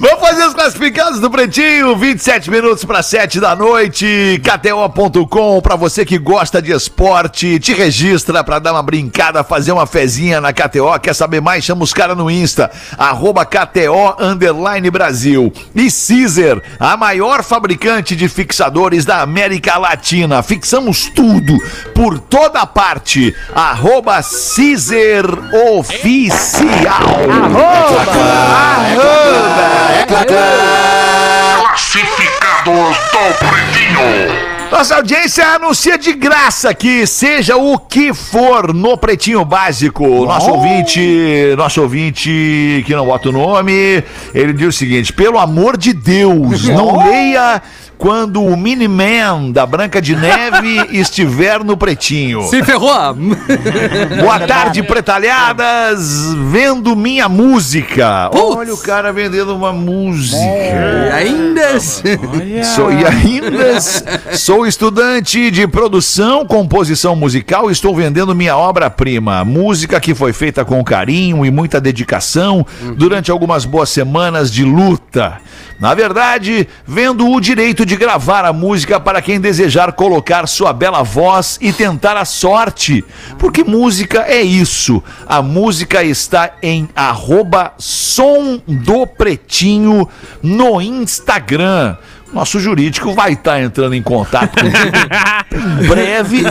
Vamos fazer os classificados do Pretinho, 27 minutos para 7 da noite. KTO.com, para você que gosta de esporte, te registra para dar uma brincada, fazer uma fezinha na KTO. Quer saber mais? Chama os caras no Insta, arroba KTO Underline Brasil. E Caesar, a maior fabricante de fixadores da América Latina. Fixamos tudo, por toda parte. Arroba Caesar Oficial. Nossa audiência anuncia de graça que seja o que for no Pretinho Básico. Nosso ouvinte, nosso ouvinte que não bota o nome, ele diz o seguinte: pelo amor de Deus, não leia quando o Miniman da Branca de Neve estiver no Pretinho. Se ferrou! Boa tarde, pretalhadas, vendo minha música. Putz. Olha o cara vendendo uma música. E ainda. Sou, e ainda sou estudante de produção, composição musical e estou vendendo minha obra-prima. Música que foi feita com carinho e muita dedicação durante algumas boas semanas de luta. Na verdade, vendo o direito de gravar a música para quem desejar colocar sua bela voz e tentar a sorte. Porque música é isso. A música está em arroba som do pretinho no Instagram. Nosso jurídico vai estar entrando em contato contigo em breve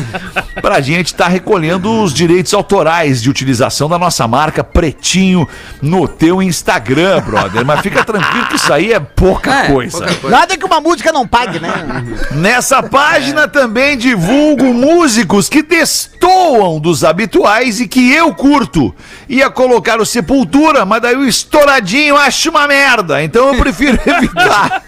para a gente estar recolhendo os direitos autorais de utilização da nossa marca Pretinho no teu Instagram, brother. Mas fica tranquilo que isso aí é pouca É, coisa. pouca coisa. Nada que uma música não pague, né? Nessa página também divulgo músicos que destoam dos habituais e que eu curto. Ia colocar o Sepultura, mas daí o estouradinho acho uma merda. Então eu prefiro evitar.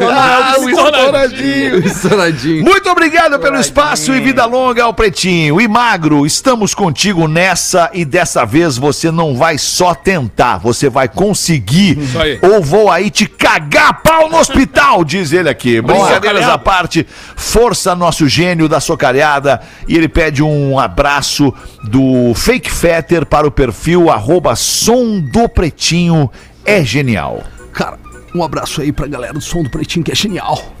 Ah, o estouradinho. Estouradinho. Muito obrigado pelo espaço e vida longa ao Pretinho. E Magro, estamos contigo nessa e dessa vez você não vai só tentar, você vai conseguir. Isso aí. Ou vou aí te cagar pau no hospital, diz ele aqui. Brincadeiras à parte, força nosso gênio da socalhada. E ele pede um abraço do Fake Fetter para o perfil arroba som do Pretinho. É genial. Cara, um abraço aí pra galera do som do Pretinho, que é genial.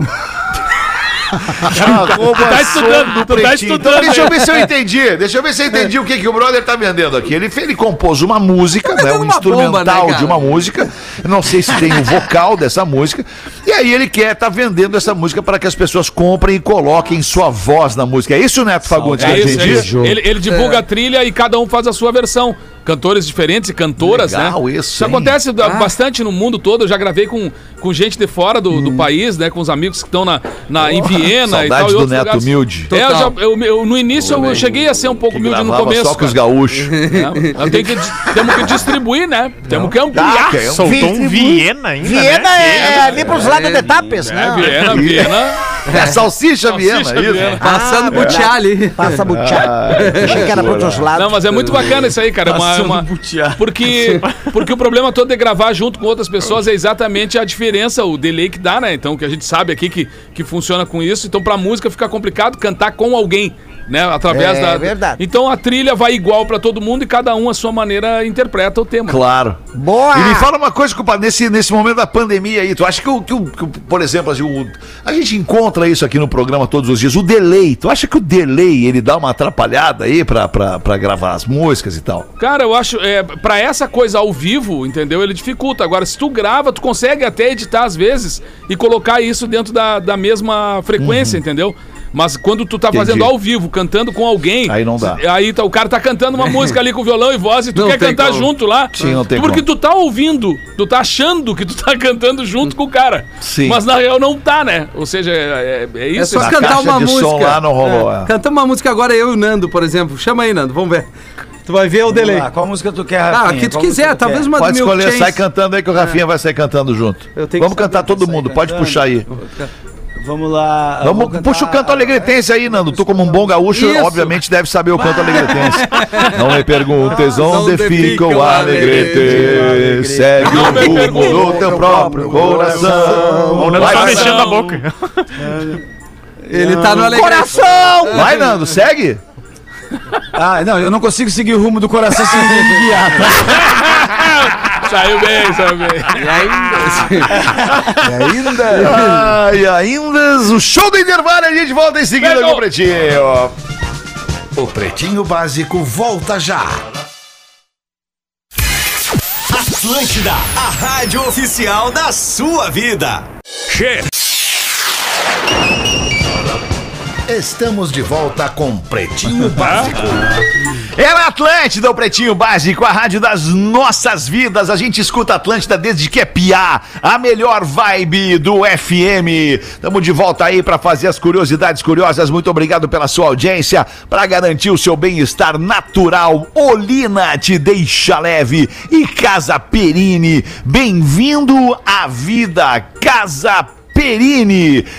tá estudando, tu tá estudando Então, deixa eu ver se eu entendi. Deixa eu ver se eu entendi o que, que o brother tá vendendo aqui. Ele, ele compôs uma música, né? vendendo Um uma instrumental bomba, né, de uma música. Não sei se tem o vocal dessa música. E aí ele quer tá vendendo essa música para que as pessoas comprem e coloquem sua voz na música. É isso, Neto Fagundes? que É isso, é isso. Ele, ele divulga a trilha e cada um faz a sua versão. Cantores diferentes e cantoras, Legal né? isso, hein? acontece da- bastante no mundo todo. Eu já gravei com, com gente de fora do, do país, né? Com os amigos que estão na, na, em Viena e tal. e do outros Neto lugares. humilde. É, eu já- eu- eu- no início eu, cheguei a ser um pouco Que humilde no começo. só com os gaúchos. É, eu tenho que, temos que distribuir, né? Temos que ampliar. que é um- Soltou um Viena ainda, Viena né? é, é ali pros lados de Tapes, É, né? Viena, Viena. É salsicha, Salsicha Viena, isso. Viena. Passando butiá ali. Passa butiá. Achei que era pros outros lados. Não, mas é muito bacana isso aí, cara. É uma- é uma- porque, porque o problema todo de gravar junto com outras pessoas é exatamente a diferença, o delay que dá, né? Então, que a gente sabe aqui que, que funciona com isso. Então, pra música fica complicado cantar com alguém, né? Através É, da. verdade. Então, a trilha vai igual pra todo mundo e cada um, a sua maneira, interpreta o tema. Claro. Boa! E me fala uma coisa, compadre, nesse, nesse momento da pandemia aí, tu acha que, o, que, o- que o- por exemplo, assim, o- a gente encontra isso aqui no programa todos os dias, o delay, tu acha que o delay, ele dá uma atrapalhada aí pra, pra, pra gravar as músicas e tal? Cara, eu acho, é, pra essa coisa ao vivo, entendeu? Ele dificulta. Agora, se tu grava, tu consegue até editar às vezes e colocar isso dentro da, da mesma frequência, entendeu? Mas quando tu tá. Entendi. fazendo ao vivo, cantando com alguém. Aí não dá. Aí tá- o cara tá cantando uma música ali com violão e voz e tu Não quer cantar como. junto lá. Sim, não tem Porque como. tu tá ouvindo, tu tá achando que tu tá cantando junto com o cara. Sim. Mas na real não tá, né? Ou seja, é, é- é É isso. só Na cantar caixa uma de música. som lá não rolou, é. Cantamos uma música agora, eu e o Nando, por exemplo. Chama aí, Nando, vamos ver. Tu vai ver o delay. Ah, qual música tu quer, Ah, Rafinha? a que tu Qual quiser, talvez uma Pode do Milk escolher, sai cantando aí que o Rafinha vai sair cantando junto. Eu tenho Vamos que cantar todo mundo, pode cantando. puxar aí. Vamos lá. Vamos, cantar- puxa o canto alegretense aí, Nando. Tu, como um bom gaúcho, Isso. obviamente deve saber o canto alegretense. Não me perguntes onde Onde fica o o alegrete. alegrete. Segue Não o rumo do teu próprio coração. O Nando tá mexendo a boca. Ele tá no Alegrete. Coração! Vai, Nando, segue. Ah, não, eu não consigo seguir o rumo do coração sem me guiar. Saiu bem, saiu bem. E ainda. E ainda. Ai, ainda o show do intervalo, a gente volta em seguida Pegou. com o Pretinho. O Pretinho Básico volta já. Atlântida, a rádio oficial da sua vida. Estamos de volta com Pretinho Básico. É na Atlântida, o Pretinho Básico, a rádio das nossas vidas. A gente escuta Atlântida desde que é piá, a melhor vibe do FM. Estamos de volta aí para fazer as curiosidades curiosas. Muito obrigado pela sua audiência. Para garantir o seu bem-estar natural, Olina te deixa leve e Casa Perini. Bem-vindo à vida, Casa Perini.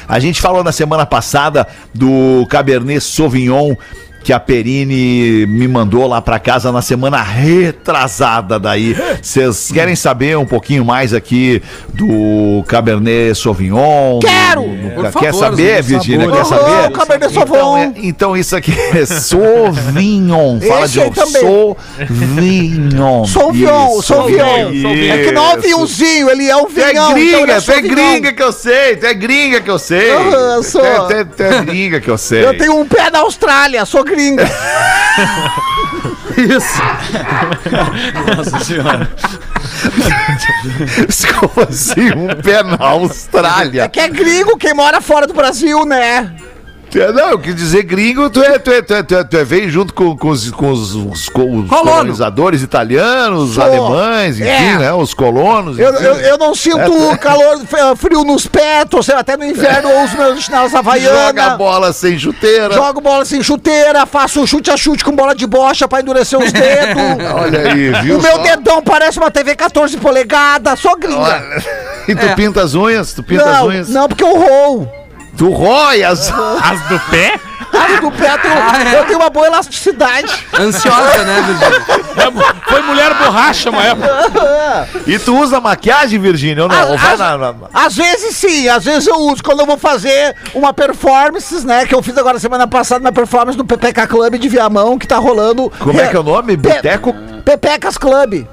A gente falou na semana passada do Cabernet Sauvignon que a Perini me mandou lá pra casa na semana retrasada daí. Vocês querem saber um pouquinho mais aqui do Cabernet Sauvignon? Quero! Do- Por Quer favor, saber, Virgínia? Quer saber? Aham, Cabernet Então, Sauvignon. é- então isso aqui é Sauvignon. Fala Esse de novo. Sauvignon. Sauvignon. Sauvignon. É que não é o vinhozinho, ele é o é vinhão. então gringa, é tu é Sauvignon. gringa que eu sei, tu é gringa que eu sei. Aham, eu sou. Tu é- tu é- tu é gringa que eu sei. Eu tenho um pé na Austrália, sou gringa. Isso. Nossa senhora. Como assim? Um pé na Austrália. É que é gringo quem mora fora do Brasil, né? É- Não, eu quis dizer gringo, tu é, tu é, tu é, tu é, tu é veio junto com, com os, com os, os co- os colonizadores italianos, Sou. alemães, enfim, É. né? Os colonos. Eu, eu, eu não sinto calor, f- frio nos pés, tô sempre até no inverno, eu uso meus chinelos Joga a havaiana. bola sem chuteira. Jogo bola sem chuteira, faço chute a chute com bola de bocha pra endurecer os dedos. Olha aí, viu? o meu só? dedão parece uma TV 14 polegadas, sou gringa. Olha. E tu É. pinta as unhas? Tu pinta as Não, unhas? não, porque eu roo. Tu rói as... As do pé? As do pé, eu tenho, Ah, é? eu tenho uma boa elasticidade. Ansiosa, né, Virgínia? É, Foi mulher borracha uma época. E tu usa maquiagem, Virgínia, ou não? Ou vai as- na- na- Às vezes sim, às vezes eu uso. Quando eu vou fazer uma performance, né? Que eu fiz agora semana passada, uma performance no PPK Club de Viamão, que tá rolando. Como é que é o nome? Pe- Boteco? Pepecas Club.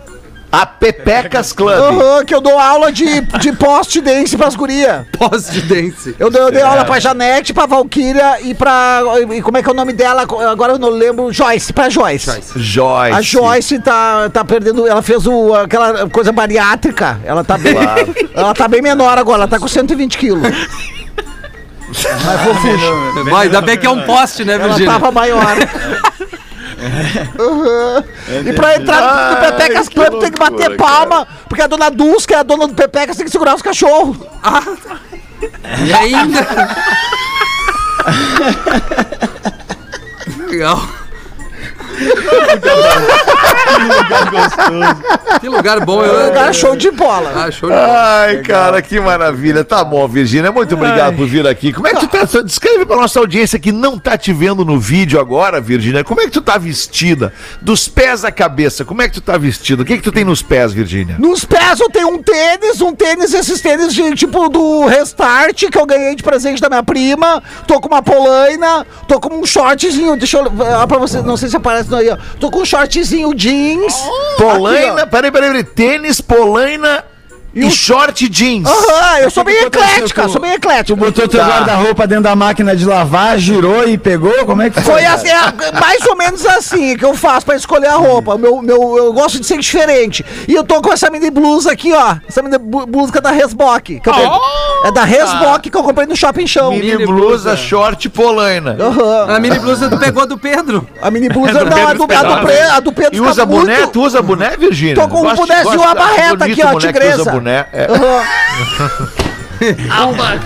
A Pepecas Club. Aham, que eu dou aula de, de post dance pras guria. Pós de dance. Eu dei, eu dei aula pra Janete, pra Valkyria e pra. E como é que é o nome dela? Agora eu não lembro. Joyce, pra Joyce. Joyce. A Joyce tá, tá perdendo. Ela fez o, aquela coisa bariátrica. Ela tá bem. Ela tá bem menor agora, ela tá com 120 quilos. Mas fofucha. Vai, ainda bem que é um poste, né, Ela Virgínia? tava maior. Uhum. E pra entrar no Pepecas Club tem que bater loucura, palma, porque a dona Dulce, que é a dona do Pepecas, tem que segurar os cachorros. E ainda. Legal. Que lugar bom. Eu, Lugar show de bola. Ah, show de bola. Ai, cara, que maravilha. Tá bom, Virgínia. Muito obrigado por vir aqui. Como é que tu tá? Descreve pra nossa audiência que não tá te vendo no vídeo agora, Virgínia. Como é que tu tá vestida? Dos pés à cabeça, como é que tu tá vestida? O que que tu tem nos pés, Virgínia? Nos pés eu tenho um tênis, um tênis, esses tênis de tipo do Restart, que eu ganhei de presente da minha prima. Tô com uma polaina, tô com um shortzinho, deixa eu olhar pra você, não sei se aparece aí, ó. Tô com um shortzinho jeans. Polaina, Aqui, peraí, peraí, peraí. Tênis, polaina e, short jeans. Aham, eu sou bem eclética, com- sou bem eclética. Botou teu Tá. guarda-roupa dentro da máquina de lavar, girou e pegou? Como é que foi? Foi assim, é, mais ou menos assim que eu faço pra escolher a roupa. Meu, meu, eu gosto de ser diferente. E eu tô com essa mini blusa aqui, ó. Essa mini blu- blusa da Resbock. peguei. é da Resbock que eu comprei no Shopping Show. Mini Mini blusa, blusa. short, polaina. Aham. A mini blusa tu pegou do Pedro. A mini blusa, É do não, a Pedro do, a do, Espinosa. Pre- a do Pedro E usa boné? muito- Tu usa boné, Virgínia? Tô com um bonézinho, gosto- uma acho barreta bonito aqui, ó, boné tigresa. usa É. Aham.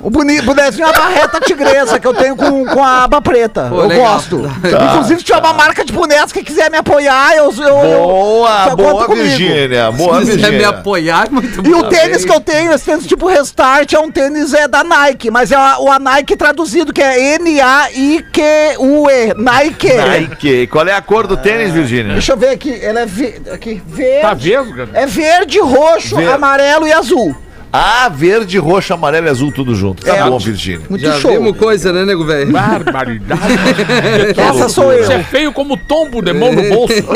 O boni- bonezinho é a barreta tigresa que eu tenho com, com a aba preta. Pô, eu legal. gosto. Tá. Inclusive, se tiver uma marca de bonecos que quiser me apoiar, eu. eu, eu Boa, conta boa, comigo. Virgínia. Boa, Se quiser me Virgínia. apoiar, muito E bom. o tênis que eu tenho, esse tênis tipo Restart, é um tênis é da Nike, mas é a, o a Nike traduzido, que é N-A-I-Q-U-E. Nike. Nike. Qual é a cor do tênis, Virgínia? Deixa eu ver aqui. Ele é ve- aqui, verde. Tá vendo, cara? É verde, roxo, Verde. amarelo e azul. Ah, verde, roxo, amarelo e azul, tudo junto. Tá É, bom, Virgínia. Muito Já show. vimos coisa, né, nego velho? Barbaridade. Essa sou eu. Você é feio como tombo de mão no bolso.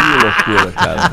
Que loucura, cara.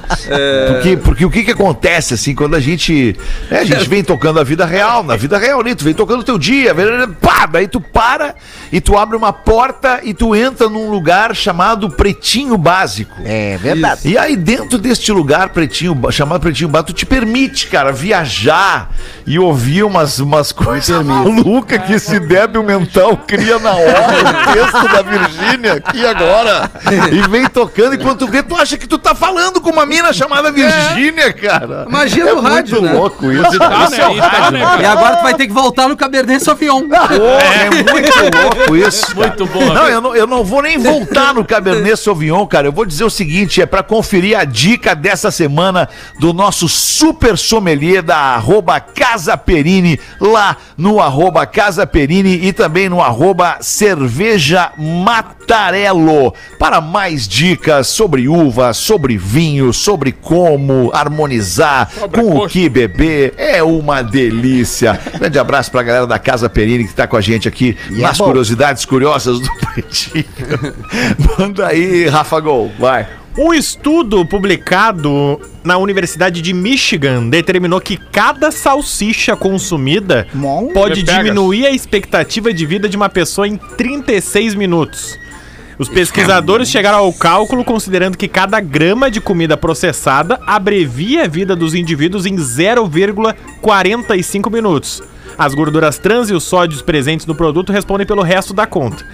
Porque, porque o que que acontece, assim, quando a gente. né, a gente vem tocando a vida real, na vida real, né? Tu vem tocando o teu dia, pá, daí tu para e tu abre uma porta e tu entra num lugar chamado Pretinho Básico. É verdade. E aí, dentro deste lugar pretinho, chamado Pretinho Básico, tu te permite, cara, viajar e ouvir umas, umas coisas malucas que esse débil mental cria na hora o texto da Virgínia aqui agora. E vem tocando, e quando tu vê, tu acha que tu tá falando com uma mina chamada Virgínia, cara. Magia é do rádio, muito né? louco isso. Tá, né? E tá, né, E cara? agora tu vai ter que voltar no Cabernet Sauvignon. É muito louco isso. cara. Muito bom. Não, eu não, eu não vou nem voltar no Cabernet Sauvignon, cara. Eu vou dizer o seguinte: é pra conferir a dica dessa semana do nosso super sommelier da arroba Casa Perini, lá no arroba Casa Perini e também no arroba Cerveja Matarello. Para mais dicas sobre uva, sobre vinho, sobre como harmonizar, Sobre com o que beber. É uma delícia. Grande abraço pra galera da Casa Perini que tá com a gente aqui E é nas bom. curiosidades curiosas do Pretinho. Manda aí, Rafa Gol, vai. Um estudo publicado na Universidade de Michigan determinou que cada salsicha consumida pode pegas. diminuir a expectativa de vida de uma pessoa em 36 minutos. Os pesquisadores chegaram ao cálculo considerando que cada grama de comida processada abrevia a vida dos indivíduos em 0,45 minutos. As gorduras trans e os sódios presentes no produto respondem pelo resto da conta.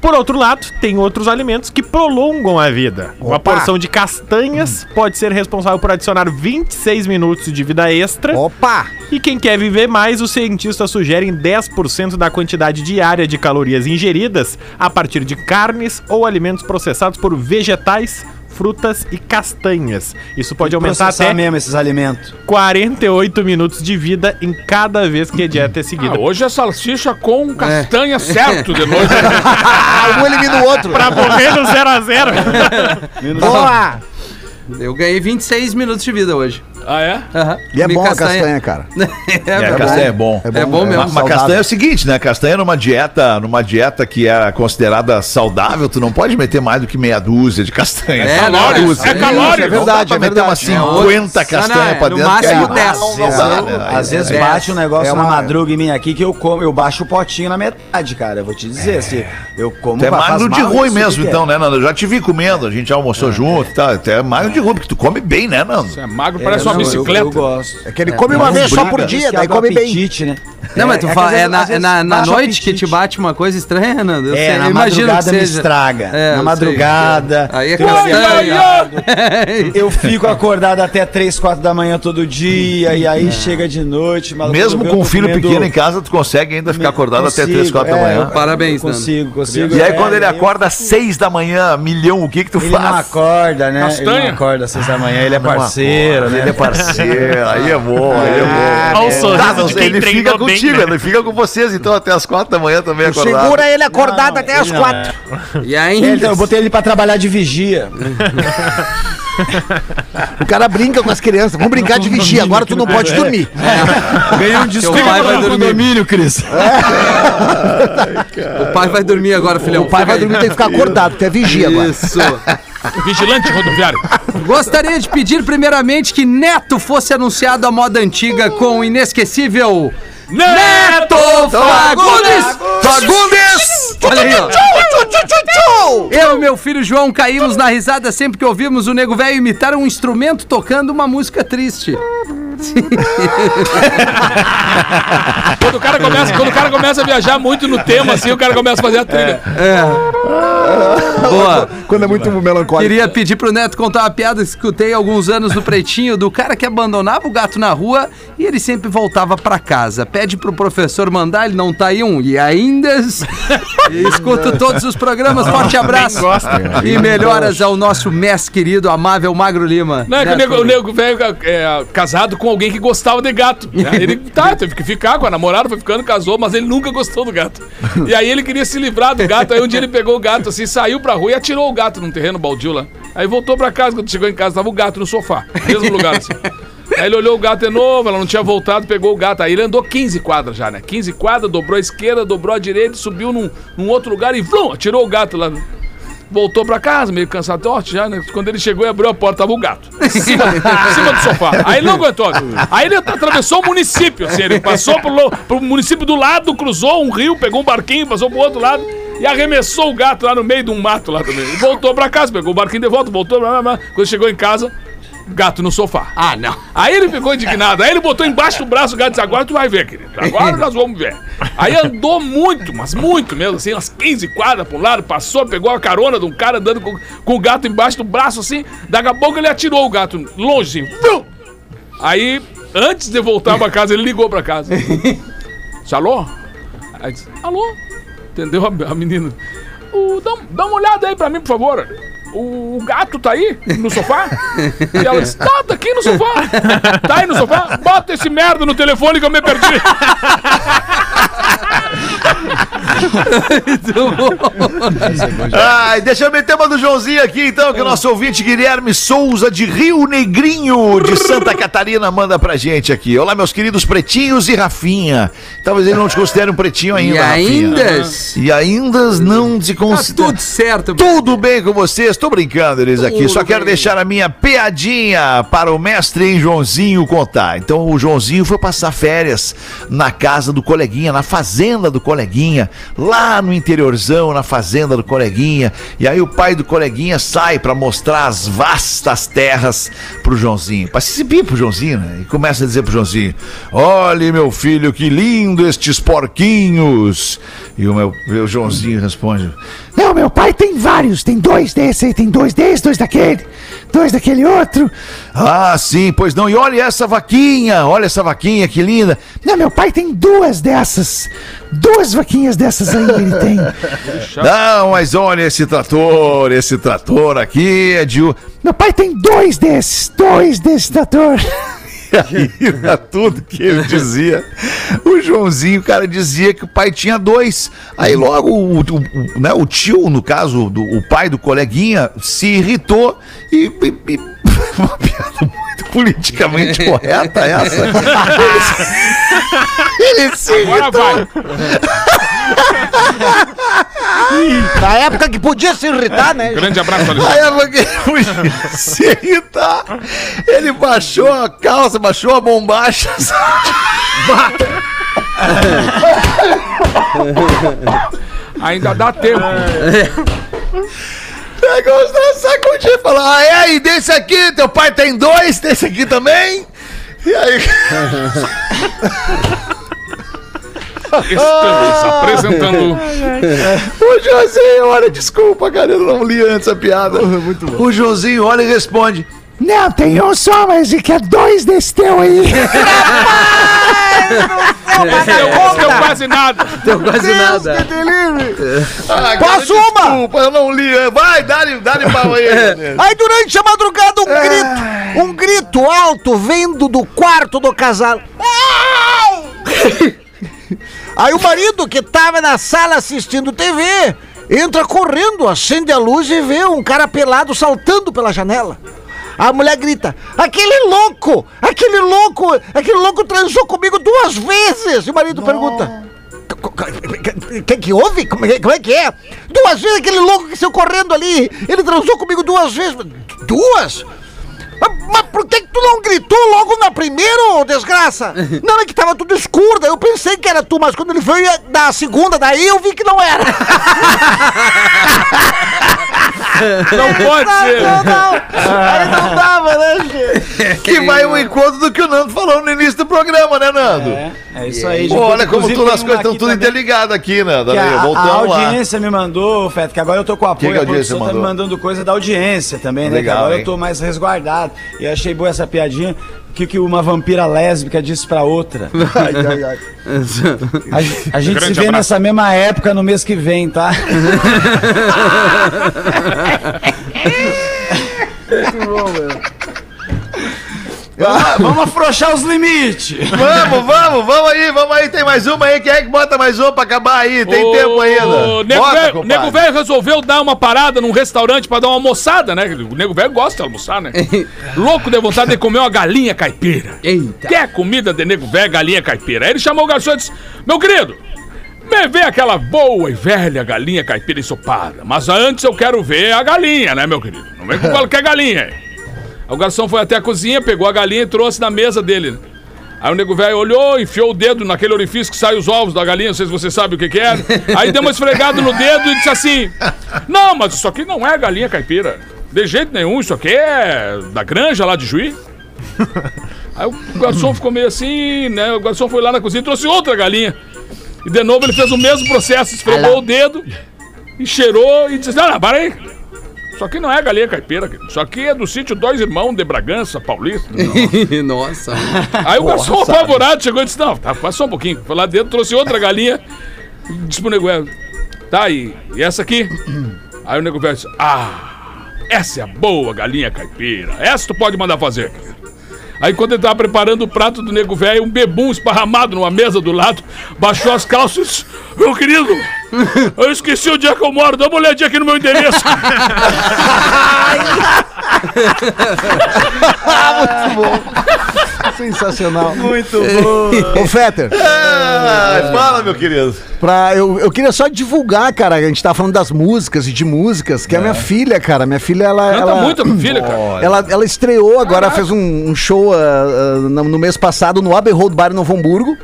Por outro lado, tem outros alimentos que prolongam a vida. Uma Opa! porção de castanhas pode ser responsável por adicionar 26 minutos de vida extra. Opa! E quem quer viver mais, os cientistas sugerem 10% da quantidade diária de calorias ingeridas a partir de carnes ou alimentos processados por vegetais, frutas e castanhas. Isso pode aumentar até mesmo esses alimentos. 48 minutos de vida em cada vez que a dieta é seguida. Ah, hoje é salsicha com castanha certo de noite. um elimina o outro. Pra morrer no 0 a 0 Boa! Eu ganhei 26 minutos de vida hoje. Ah, é? Aham. E é Comi bom a castanha, cara. é, É, a é bom. castanha é bom. É bom, É bom mesmo. Mas, mas saudável. castanha é o seguinte, né? Castanha numa dieta, numa dieta que é considerada saudável, tu não pode meter mais do que meia dúzia de castanha. É, calórico, não, é isso calórico. É verdade, Não dá pra é meter umas verdade. 50 Não, castanhas não, pra no dentro. máximo que aí 10. não- não Às dá, né? às vezes é. bate um negócio É uma- na madruga em mim aqui que eu como, eu baixo o potinho na metade, cara. Eu vou te dizer, assim, eu como Tu é faz magro de mal ruim isso mesmo, que então, é. né, Nando? Eu já te vi comendo, a gente já almoçou junto e tal. Até é magro de ruim, porque tu come bem, né, Nando? Você é magro, parece É, uma não, eu- bicicleta. Eu, gosto. É que ele come uma vez só por dia, daí come bem. apetite, né? Não, mas tu É fala, é vezes- na, vezes na, na noite que te bate uma coisa estranha, Nando. Eu É, sei, na eu imagino madrugada que me estraga. É, eu na madrugada. sei. Aí é tem castanha. Eu fico acordado até 3, 4 da manhã todo dia, e aí chega de noite. Mesmo eu com um tô filho comendo- pequeno em casa, tu consegue ainda ficar acordado até 3, 4 da é, manhã. eu- Parabéns, eu Consigo, consigo. E aí, é, quando ele eu- acorda às 6 da manhã, milhão, o que que tu Ele não faz? acorda, né? Ele não acorda às 6 da manhã, ele é parceiro, né? Ele é parceiro, aí é bom, aí é bom. Olha o sorriso Tá, não, de quem ele fica bem, contigo, né? ele fica com vocês, então, até as 4 da manhã também acordado. Segura ele acordado Não, até ele as não, quatro. E É, ainda. então, eu botei ele pra trabalhar de vigia. O cara brinca com as crianças. Vamos brincar de vigia. Agora tu não pode dormir. Ganhei um Teu desconto pai vai no dormir. condomínio, Cris. O pai vai dormir agora, filhão. O pai vai dormir, tem que ficar acordado, tu é vigia agora. Isso. Vigilante rodoviário. Gostaria de pedir primeiramente que Neto fosse anunciado à moda antiga com o inesquecível Neto Fagundes! Fagundes! Olha aí, ó. Eu e meu filho João caímos na risada sempre que ouvimos o nego velho imitar um instrumento tocando uma música triste. Quando o cara começa, quando o cara começa a viajar muito no tema, assim, o cara começa a fazer a trilha. Boa. Quando é muito melancólico. Queria pedir pro Neto contar uma piada que escutei há alguns anos no Pretinho do cara que abandonava o gato na rua e ele sempre voltava pra casa. Pede pro professor mandar, ele não tá aí um. E ainda escuto todos os programas. Forte abraço. E melhoras ao nosso mestre querido, amável Magro Lima. Não, é que o nego, o nego velho é, casado com alguém que gostava de gato. Aí Ele tá, teve que ficar com a namorada, foi ficando, casou, mas ele nunca gostou do gato. E aí ele queria se livrar do gato. Aí um dia ele pegou o gato assim, saiu pra rua e atirou o gato num terreno baldio lá. Aí voltou pra casa, quando chegou em casa, tava o gato no sofá, mesmo lugar assim. Aí ele olhou o gato de novo, ela não tinha voltado, pegou o gato. Aí ele andou 15 quadras já, né? 15 quadras, dobrou a esquerda, dobrou a direita, subiu num, num outro lugar e vlum, atirou o gato lá. Voltou pra casa, meio cansado, torte já, né? Quando ele chegou e abriu a porta, tava o gato. Em cima, cima do sofá. Aí ele não aguentou. Aí ele atravessou o município, assim, ele passou pro, pro município do lado, cruzou um rio, pegou um barquinho, passou pro outro lado e arremessou o gato lá no meio de um mato lá também. Voltou pra casa, pegou o barquinho de volta, voltou, blá, blá, blá. quando chegou em casa, gato no sofá. Ah, não. Aí ele ficou indignado. Aí ele botou embaixo do braço o gato e disse: Agora tu vai ver, querido. Agora nós vamos ver. Aí andou muito, mas muito mesmo, assim, umas 15 quadras pra um lado, passou, pegou a carona de um cara andando com, com o gato embaixo do braço, assim. Daqui a pouco ele atirou o gato longe, assim. Aí, antes de voltar pra casa, ele ligou pra casa. Alô? Aí disse, alô? Entendeu a, a menina? "O- dá, dá uma olhada aí pra mim, por favor. O, o gato tá aí no sofá? E ela disse, tá, tá aqui no sofá. Tá aí no sofá? Bota esse merda no telefone que eu me perdi. Ai, deixa eu meter uma do Joãozinho aqui, então, que o nosso ouvinte Guilherme Souza, de Rio Negrinho, de Santa Catarina, manda pra gente aqui. Olá, meus queridos pretinhos e Rafinha. Talvez ele não te considere um pretinho ainda, E Rafinha. ainda? E ainda não te Tá considera. tudo certo. Tudo bem com vocês? Tô brincando, eles aqui. Tudo Só quero bem. deixar a minha piadinha para o mestre em Joãozinho contar. Então, o Joãozinho foi passar férias na casa do coleguinha, na fazenda do coleguinha, lá no interiorzão, na fazenda do coleguinha. E aí o pai do coleguinha sai para mostrar as vastas terras pro Joãozinho, para se exibir pro Joãozinho, né? E começa a dizer pro Joãozinho: Olhe, meu filho, que lindo estes porquinhos. E o meu, meu Joãozinho responde: Não, meu pai tem vários. Tem dois desse aí, tem dois desse, dois daquele, dois daquele outro. Ah, sim, pois não. E olha essa vaquinha, olha essa vaquinha, que linda. Não, meu pai tem duas dessas. Duas vaquinhas dessas aí ele tem. Não, mas olha esse trator, esse trator aqui é de. Meu pai tem dois desses, dois desse trator. Era tudo que ele dizia. O Joãozinho, o cara dizia que o pai tinha dois. Aí logo o, o- né, o tio, no caso, do, o pai do coleguinha, se irritou e. e- e- uma piada muito politicamente correta essa. Ele, ele se Agora irritou. vai. Na época que podia se irritar, né? Grande abraço, Alexandre. Aí eu fiquei se irritar. Ele baixou a calça, baixou a bombacha. Ainda dá tempo. Pegou os dois e falou: Ah, é aí, desse aqui, teu pai tem dois, desse aqui também. E aí. Estamos apresentando. O Josinho, olha, desculpa, cara, eu não li antes a piada. O Josinho olha e responde: Não, tem um só, mas é que é dois desse teu aí. Deu, deu quase nada. Deu quase nada. ah, cara, Posso uma? Desculpa, eu não li. Vai, dá-lhe dá pau aí. Aí durante a madrugada um grito, um grito alto vindo do quarto do casal. Aí o marido que tava na sala assistindo TV entra correndo, acende a luz e vê um cara pelado saltando pela janela. A mulher grita: Aquele louco! Aquele louco! Aquele louco transou comigo duas vezes! E o marido pergunta: o que, que houve? Como é, como é que é? Duas vezes aquele louco que saiu correndo ali. Ele transou comigo duas vezes. Duas? Mas, por que, que tu não gritou logo na primeira, ô desgraça? Não, é que tava tudo escuro, daí eu pensei que era tu, mas quando ele veio da segunda, daí eu vi que não era. Não pode ser. Não, não, aí não dava, né, gente? Que vai ao encontro do que o Nando falou no início do programa, né, Nando? É isso aí. Pô, olha como todas as coisas estão tudo interligadas aqui, Nando. que Olha aí, a, a voltamos lá. audiência me mandou, Feto, que agora eu tô com apoio. Que que a a audiência produção tá me mandou? mandando coisa da audiência também, né? Legal, que agora hein? eu tô mais resguardado. E achei boa essa piadinha. O que, que uma vampira lésbica disse pra outra? A, ge- a gente se vê abraço. nessa mesma época no mês que vem, tá? Vamos, vamos afrouxar os limites. Vamos, vamos, vamos aí, vamos aí. Tem mais uma aí. Quem é que bota mais uma pra acabar aí? Tem Ô, tempo ainda. Nego Bota, velho, compadre. nego velho resolveu dar uma parada num restaurante pra dar uma almoçada, né? O nego velho gosta de almoçar, né? Louco de vontade de comer uma galinha caipira. Eita. Quer comida de nego velho, galinha caipira? Aí ele chamou o garçom e disse: Meu querido, me vê aquela boa e velha galinha caipira ensopada. Mas antes eu quero ver a galinha, né, meu querido? Não vem com qualquer galinha. aí." Aí o garçom foi até a cozinha, pegou a galinha e trouxe na mesa dele. Aí o nego velho olhou, enfiou o dedo naquele orifício que sai os ovos da galinha, não sei se você sabe o que que é. Aí deu uma esfregada no dedo e disse assim: Não, mas isso aqui não é galinha caipira. De jeito nenhum, isso aqui é da granja lá de Juí. Aí o garçom ficou meio assim, né? O garçom foi lá na cozinha e trouxe outra galinha. E de novo ele fez o mesmo processo, esfregou o dedo e cheirou e disse: Não, não, para aí. Isso aqui não é galinha caipira, querido. isso aqui é do sítio Dois Irmãos de Bragança, Paulista. Nossa. Aí o garçom apavorado chegou e disse: Não, tá, passou um pouquinho. Foi lá dentro, trouxe outra galinha. Disse pro nego velho: Tá, e, e essa aqui? Aí o nego velho disse: Ah, essa é a boa galinha caipira. Essa tu pode mandar fazer. querido." Aí quando ele tava preparando o prato do nego velho, um bebum esparramado numa mesa do lado, baixou as calças Meu querido, eu esqueci onde é que eu moro, dá uma olhadinha aqui no meu endereço. Sensacional. Muito bom. Ô, Fetter, Ah, fala, meu querido. pra, eu, eu queria só divulgar, cara, a gente tá falando das músicas e de músicas, que é a minha filha, cara. Minha filha, ela. Canta ela, muito a tua filha, cara. Ela, ela estreou agora, fez um, um show ah, ah, no, no mês passado no Abbey Road Bar em Novo Hamburgo.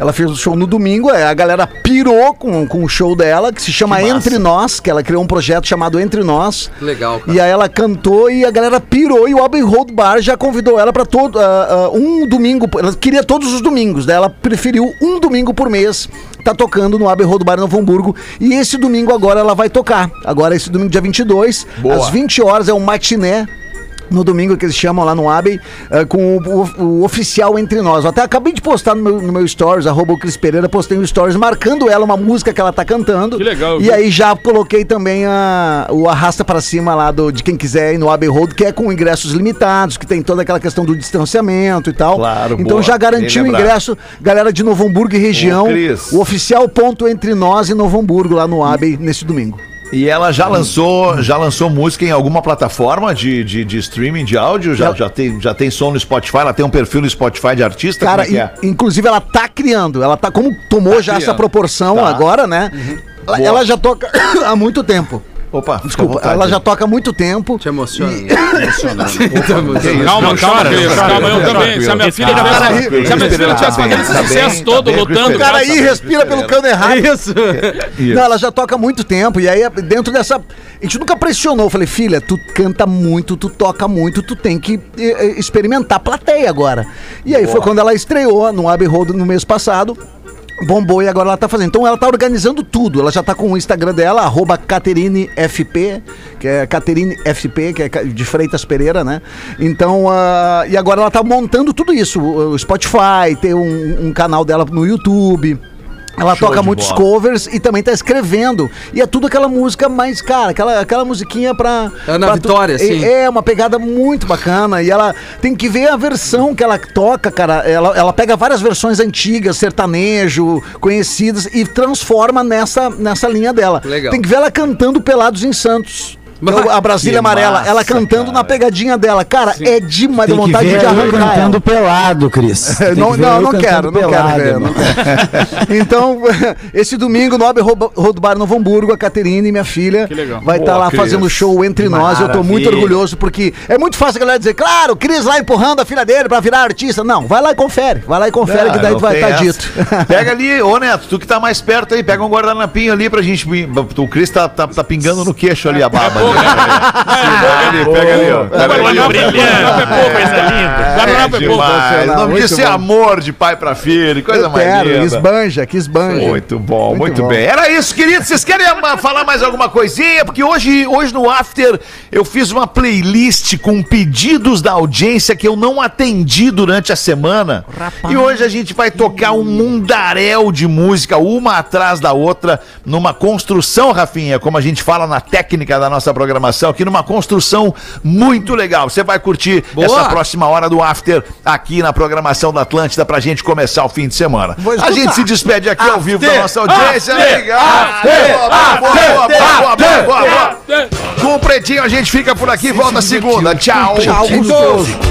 Ela fez o show no domingo, eh, a galera pirou com, com o show dela, que se chama Entre Nós, que ela criou um projeto chamado Entre Nós. Legal, cara. E aí ela cantou e a galera pirou e o Abbey Road Bar já convidou ela pra todo ah, ah, um domingo. Ela queria todos os domingos, daí ela preferiu um domingo por mês. Tá tocando no Abbey Road Bar em Novo Hamburgo. E esse domingo agora ela vai tocar. Agora, esse domingo, dia 22, às 20 horas, é um matiné no domingo que eles chamam lá no Abbey, eh, com o, o- o oficial entre nós. Eu até acabei de postar no meu, no meu stories, arroba o Cris Pereira, postei um stories marcando ela, uma música que ela tá cantando. Que legal, E viu? aí já coloquei também a, o arrasta pra cima lá do, de quem quiser ir no Abbey Road, que é com ingressos limitados, que tem toda aquela questão do distanciamento e tal. Claro, Então boa. já garantiu o Bem lembrado. ingresso, galera de Novo Hamburgo e região. Ô, o oficial ponto entre nós e Novo Hamburgo lá no Abbey nesse domingo. E ela já lançou, já lançou música em alguma plataforma de, de, de streaming de áudio? Já, Ela- já, tem, já tem som no Spotify? Ela tem um perfil no Spotify de artista? Cara, é é? in- inclusive ela tá criando, ela tá como tomou já essa criando. proporção Tá. agora, né? Ela, Boa. ela já toca há muito tempo. Opa, Desculpa, vontade. ela já toca há muito tempo. Te emociona. E- Calma, Não, calma, chora, calma, eu também. Se a minha filha Cara, tivesse, tá fazendo esse tá sucesso bem, todo, tá lutando. respira. Cara, aí respira pelo cano errado. Isso. Não, ela já toca há muito tempo. E aí, dentro dessa. A gente nunca pressionou. Eu falei, filha, tu canta muito, tu toca muito, tu tem que eh, eh, experimentar a plateia agora. E aí foi quando ela estreou no Abbey Road no mês passado. Bombou e agora ela tá fazendo. Então ela tá organizando tudo. Ela já tá com o Instagram dela, arroba CaterineFP, que é CaterineFP, que é de Freitas Pereira, né? Então, ah, e agora ela tá montando tudo isso. O Spotify, tem um, um canal dela no YouTube. Ela Show toca muitos bola. covers e também tá escrevendo. E é tudo aquela música mais, cara, aquela, aquela musiquinha pra. Ana pra Vitória, é, sim. É, uma pegada muito bacana. E ela tem que ver a versão que ela toca, cara. Ela, ela pega várias versões antigas, sertanejo, conhecidas, e transforma nessa, nessa linha dela. Legal. Tem que ver ela cantando Pelados em Santos. A Brasília Amarela, massa, ela cantando na pegadinha dela. Cara, é demais, Tem que vontade ver de eu arrancar. ela. cantando pelado, Cris. Não, ver não, eu não quero, não quero pelado, ver. irmão. não quero. Então, esse domingo no Abbey Road Road Bar Novo Hamburgo, a Caterine, minha filha, vai estar Boa, lá Cris. fazendo show entre nós. Eu tô muito orgulhoso porque é muito fácil a galera dizer, claro, o Cris lá empurrando a filha dele pra virar artista. Não, vai lá e confere. Vai lá e confere Ah, que daí não vai estar essa. dito. Pega ali, ô Neto, tu que tá mais perto aí, pega um guardanapinho ali pra gente. O Cris tá, tá, tá pingando no queixo ali a baba. É, Pega ali, pega ali, ó. Pega ali, ó. Guardanapo é pouco, coisa linda. Guardanapo É é pouco. O nome disso é bom. amor de pai pra filho, coisa mais linda. esbanja, que esbanja. Muito bom, muito, bem. Era isso, queridos. Vocês querem falar mais alguma coisinha? Porque hoje, hoje no After eu fiz uma playlist com pedidos da audiência que eu não atendi durante a semana. E hoje a gente vai tocar um mundaréu de música, uma atrás da outra, numa construção, Rafinha, como a gente fala na técnica da nossa programação aqui numa construção muito legal. Você vai curtir Boa. essa próxima hora do After aqui na programação da Atlântida pra gente começar o fim de semana. A gente se despede aqui ao vivo da After, nossa audiência. after. Com o Pretinho a gente fica por aqui. Volta segunda. Tchau. Tchau.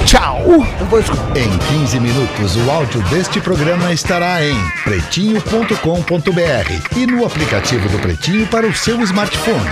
Tchau. Escutar. Em 15 minutos, o áudio deste programa estará em pretinho.com.br e no aplicativo do Pretinho para o seu smartphone.